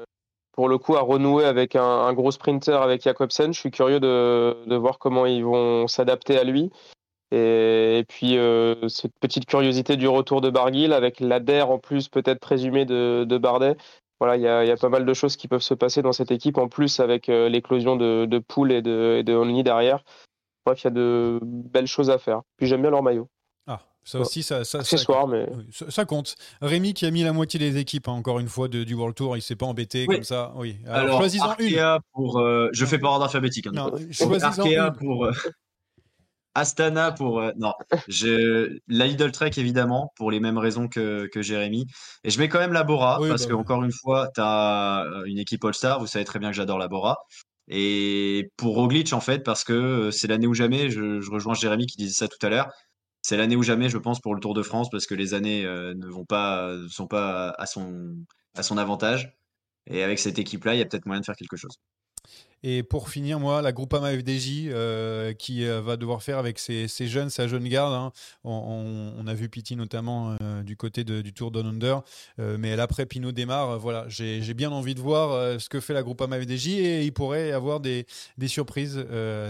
pour le coup, a renoué avec un, gros sprinter avec Jacobsen. Je suis curieux de, voir comment ils vont s'adapter à lui. Et, puis, euh, cette petite curiosité du retour de Barguil avec l'ADER en plus, peut-être présumé de, de Bardet. Voilà, il y a, pas mal de choses qui peuvent se passer dans cette équipe, en plus avec euh, l'éclosion de, de et de, et de Only derrière. Bref, il y a de belles choses à faire. Puis j'aime bien leur maillot. Ça aussi, ça, ça, ça, Accessoire, mais ça- ça compte. Rémi qui a mis la moitié des équipes, hein, encore une fois, de- du World Tour, il s'est pas embêté Oui. comme ça. Oui. Alors, Alors, choisis-en une. Arkea pour. euh, je fais par ordre alphabétique. hein, Non, Arkea une. pour. euh, Astana pour. euh, non, je, la Lidl Trek évidemment, pour les mêmes raisons que, que Jérémy. Et je mets quand même la Bora, Oui, parce bah que, oui. encore une fois, tu as une équipe All-Star. Vous savez très bien que j'adore la Bora. Et pour Roglic, en fait, parce que euh, c'est l'année ou jamais, je, je rejoins Jérémy qui disait ça tout à l'heure. C'est l'année ou jamais, je pense, pour le Tour de France, parce que les années euh, ne vont pas, sont pas à son, à son avantage. Et avec cette équipe-là, il y a peut-être moyen de faire quelque chose. Et pour finir, moi, la Groupama FDJ euh, qui euh, va devoir faire avec ses, jeunes, sa jeune garde. hein. On, a vu Piti notamment euh, du côté du Tour Down Under, euh, mais l'après Pinot démarre. voilà, j'ai bien envie de voir ce que fait la Groupama FDJ et il pourrait y avoir des, des surprises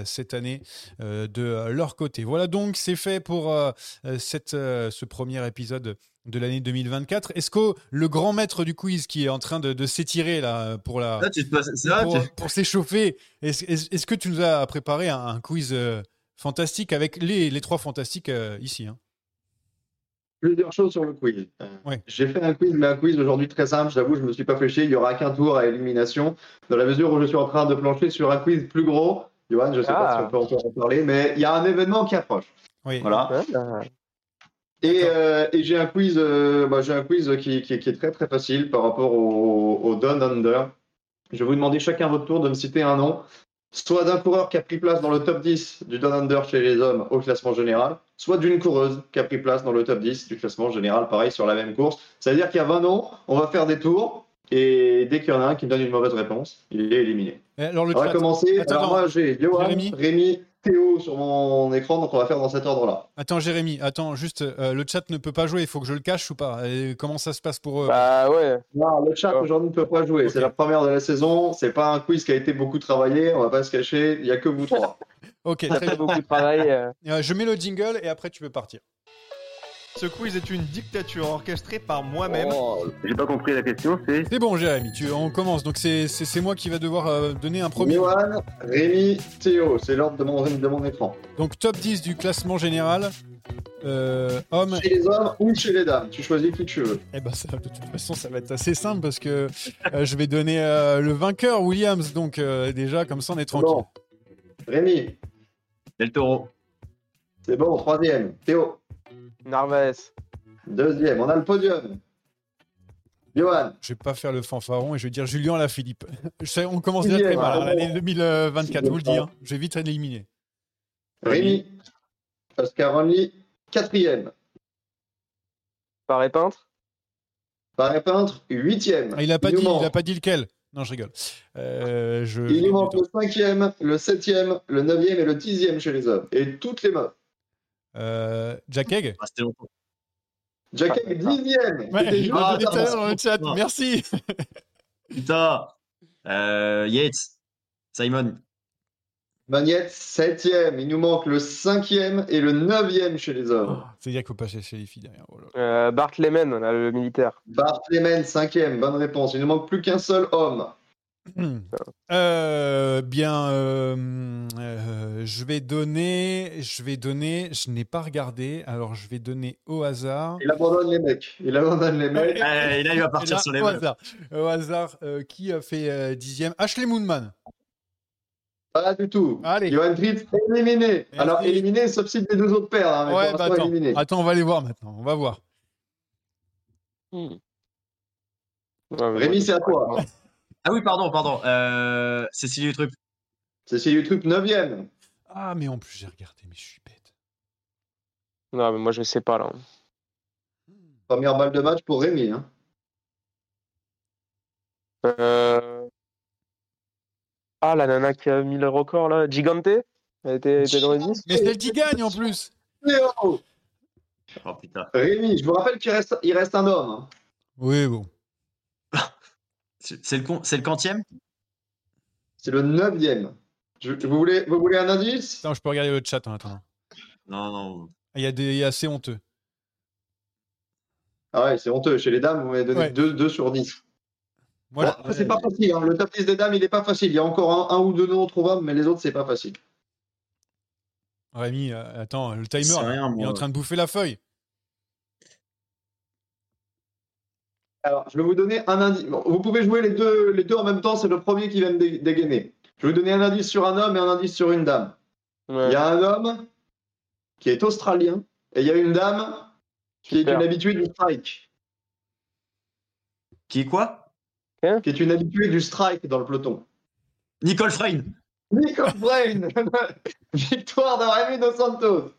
cette année de leur côté. Voilà donc, c'est fait pour cette, ce premier épisode de l'année 2024. Est-ce que le grand maître du quiz qui est en train de, de s'étirer là pour la Là, tu te passes- c'est vrai, pour, tu- pour s'échauffer. Est-ce que tu nous as préparé un, un quiz euh, fantastique avec les, les trois fantastiques euh, ici hein? Plusieurs choses sur le quiz. Euh, Ouais. J'ai fait un quiz, mais un quiz aujourd'hui très simple. J'avoue, je me suis pas chier. Il y aura qu'un tour à élimination, dans la mesure où je suis en train de plancher sur un quiz plus gros. Johan, je sais pas Ah. si on peut encore en parler, mais il y a un événement qui approche. Oui. Voilà. Et, euh, et j'ai un quiz, euh, bah, j'ai un quiz qui, qui- qui est très très facile par rapport au, au Down Under. Je vais vous demander chacun votre tour de me citer un nom, soit d'un coureur qui a pris place dans le top 10 du Down Under chez les hommes au classement général, soit d'une coureuse qui a pris place dans le top 10 du classement général, pareil sur la même course. C'est-à-dire qu'il y a 20 noms, on va faire des tours, et dès qu'il y en a un qui me donne une mauvaise réponse, il est éliminé. Eh, Alors le On va chat. commencer. Attends, Alors moi j'ai Johan, Rémi, Théo sur mon écran, donc on va faire dans cet ordre-là. Attends Jérémy, attends juste euh, le chat ne peut pas jouer. Il faut que je le cache ou pas? Et Comment ça se passe pour eux Bah ouais. Non, le chat aujourd'hui ne peut pas jouer. C'est la première de la saison. C'est pas un quiz qui a été beaucoup travaillé. On va pas se cacher. Il y a que vous trois. Ok, Ça très fait bien. beaucoup de travail. euh. Euh, je mets le jingle et après tu peux partir. Ce quiz est une dictature orchestrée par moi-même. J'ai pas compris la question, c'est. C'est bon Jérémy, tu, on commence. Donc c'est c'est- c'est moi qui va devoir euh, donner un premier. Johan, Rémi, Théo. C'est l'ordre de mon, de mon écran. Donc top 10 du classement général. Euh, homme. Chez les hommes ou chez les dames. Tu choisis qui tu veux. Eh ben ça, de toute façon, ça va être assez simple parce que euh, je vais donner euh, le vainqueur Williams. Donc euh, déjà, comme ça, on est tranquille. Bon. Rémi, Del Toro. c'est bon. Troisième. Théo, Narvaez. deuxième. On a le podium. Johan, Je vais pas faire le fanfaron et je vais dire Julien Lafilippe. Je sais, on commence déjà très mal. hein, ah. L'année 2024, je vous le dis. hein. Je vais vite éliminer. Rémi, Oscar Only, quatrième. Paré peintre. Paré peintre, huitième. Ah, il a pas dit, il a pas dit lequel? Non, je rigole. Euh, je. Il nous manque le cinquième, le septième, le neuvième et le dixième chez les hommes. Et toutes les meufs. Euh, Jack Egg. Ah, c'était longtemps. Jack Egg, dixième. Ouais, Ah, donné tout à l'heure dans le chat. non. Merci. Putain. Euh, Yates. Simon. Magnette, septième. Il nous manque le cinquième et le neuvième chez les hommes. C'est-à-dire qu'il faut passer chez les filles derrière. Oh. Euh, Bart Lehman, là, le militaire. Bart Lehman, cinquième. Bonne réponse. Il ne manque plus qu'un seul homme. Euh, bien, euh, euh, je vais donner, je vais donner, je n'ai pas regardé, alors je vais donner au hasard. Il abandonne les mecs. Il abandonne les mecs. Eh, et là, il va partir là, sur les au hasard, au hasard euh, qui a fait euh, dixième? Ashley Moonman. Pas du tout. Allez. Johan Fritz, éliminé. Merci. Alors, éliminé, sauf si les deux autres perdent. hein, mais ouais, bah attends, on va les voir maintenant, on va voir. Ouais, Rémi, c'est à toi. Ah oui, pardon, pardon. Euh, Cécilie Utrup. Cécile Utrup, neuvième. Ah, mais en plus, j'ai regardé, mais je suis bête. Non, mais moi, je sais pas, là. Première balle de match pour Rémi. Hein. Euh, Ah, la nana qui a mis le record, là. Gigante? Elle était, elle était dans les 10 Mais celle qui gagne en plus Léo Oh putain. Rémi, je vous rappelle qu'il reste, il reste un homme. hein. Oui, bon. C'est le, con- c'est le quantième? C'est le neuvième. Je- vous, voulez, vous voulez un indice? Attends, je peux regarder le chat en attendant. Non, non. Il y a des il y a assez honteux. Ah ouais, c'est honteux. Chez les dames, vous m'avez donné Ouais. 2 sur 10. Moi, Bon, après, c'est pas facile. hein. Le top 10 des dames, il est pas facile. Il y a encore un, un ou deux noms trouvables, mais les autres, c'est pas facile. Rémi, euh, attends, le timer, rien, il est moi. en train de bouffer la feuille. Alors, je vais vous donner un indice. Bon, vous pouvez jouer les deux, les deux en même temps. C'est le premier qui va me dé- dégainer. Je vais vous donner un indice sur un homme et un indice sur une dame. Ouais. Il y a un homme qui est australien et il y a une dame qui est une habituée du strike. Qui est quoi? Qui est une habituée du strike dans le peloton. Nicole Frein. Nicole Brain Victoire de Rémi Dos Santos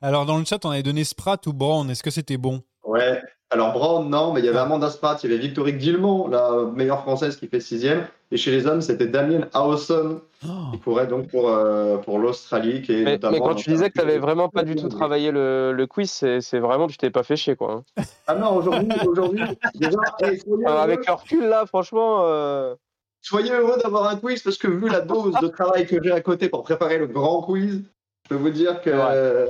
Alors, dans le chat, on avait donné Sprat ou Brown. Est-ce que c'était bon? Ouais. Alors Brown, non, mais il y avait Amanda Spratt, il y avait Victorique Guillemont, la meilleure française qui fait sixième. Et chez les hommes, c'était Damien Hawson qui courait donc pour, euh, pour l'Australie. Qui Mais, quand tu disais que tu n'avais vraiment pas du tout travaillé le, le quiz, c'est c'est vraiment, tu t'es pas fait chier, quoi. hein. Ah non, aujourd'hui, aujourd'hui déjà, eh, heureux, avec le recul, là, franchement. euh, soyez heureux d'avoir un quiz parce que vu la dose de travail que j'ai à côté pour préparer le grand quiz, je peux vous dire que euh,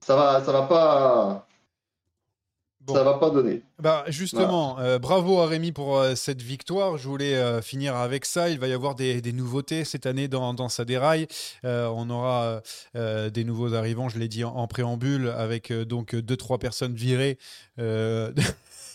ça va, ça va pas, ça va pas donner. Bah justement, euh, bravo à Rémi pour euh, cette victoire. Je voulais euh, finir avec ça. Il va y avoir des, des nouveautés cette année dans, dans sa déraille. On aura des nouveaux arrivants, je l'ai dit en, en préambule, avec donc deux trois personnes virées.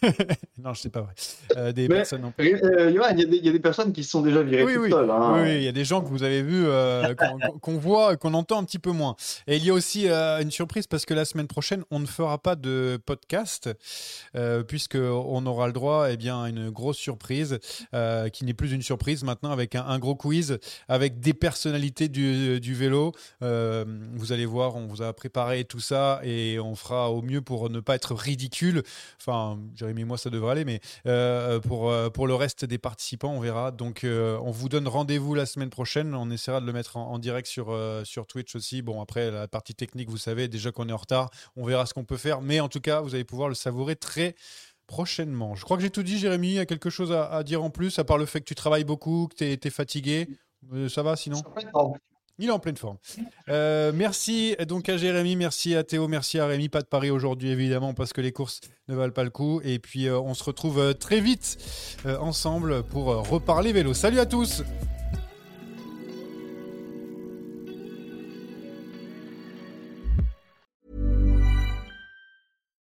euh, non, je sais pas vrai. Euh, des Mais, personnes en- euh, Johan, il y, a des- il y a des personnes qui se sont déjà virées oui, toutes oui. seules. hein. Oui, oui, il y a des gens que vous avez vus, euh, qu'on voit, qu'on entend un petit peu moins. Et il y a aussi euh, une surprise parce que la semaine prochaine, on ne fera pas de podcast euh, puisque on aura le droit eh bien, à une grosse surprise euh, qui n'est plus une surprise maintenant avec un, un gros quiz avec des personnalités du, du vélo. Euh, vous allez voir, on vous a préparé tout ça et on fera au mieux pour ne pas être ridicule. Enfin, Et moi, ça devrait aller, mais euh, pour, euh, pour le reste des participants, on verra. Donc, euh, on vous donne rendez-vous la semaine prochaine. On essaiera de le mettre en, direct sur, euh, sur Twitch aussi. Bon, après, la partie technique, vous savez déjà qu'on est en retard. On verra ce qu'on peut faire. Mais en tout cas, vous allez pouvoir le savourer très prochainement. Je crois que j'ai tout dit, Jérémy. Il y a quelque chose à, dire en plus, à part le fait que tu travailles beaucoup, que tu es, fatigué. Euh, ça va sinon? Il est en pleine forme. Euh, merci donc à Jérémy, merci à Théo, merci à Rémi. Pas de Paris aujourd'hui évidemment parce que les courses ne valent pas le coup. Et puis euh, on se retrouve euh, très vite ensemble pour reparler vélo. Salut à tous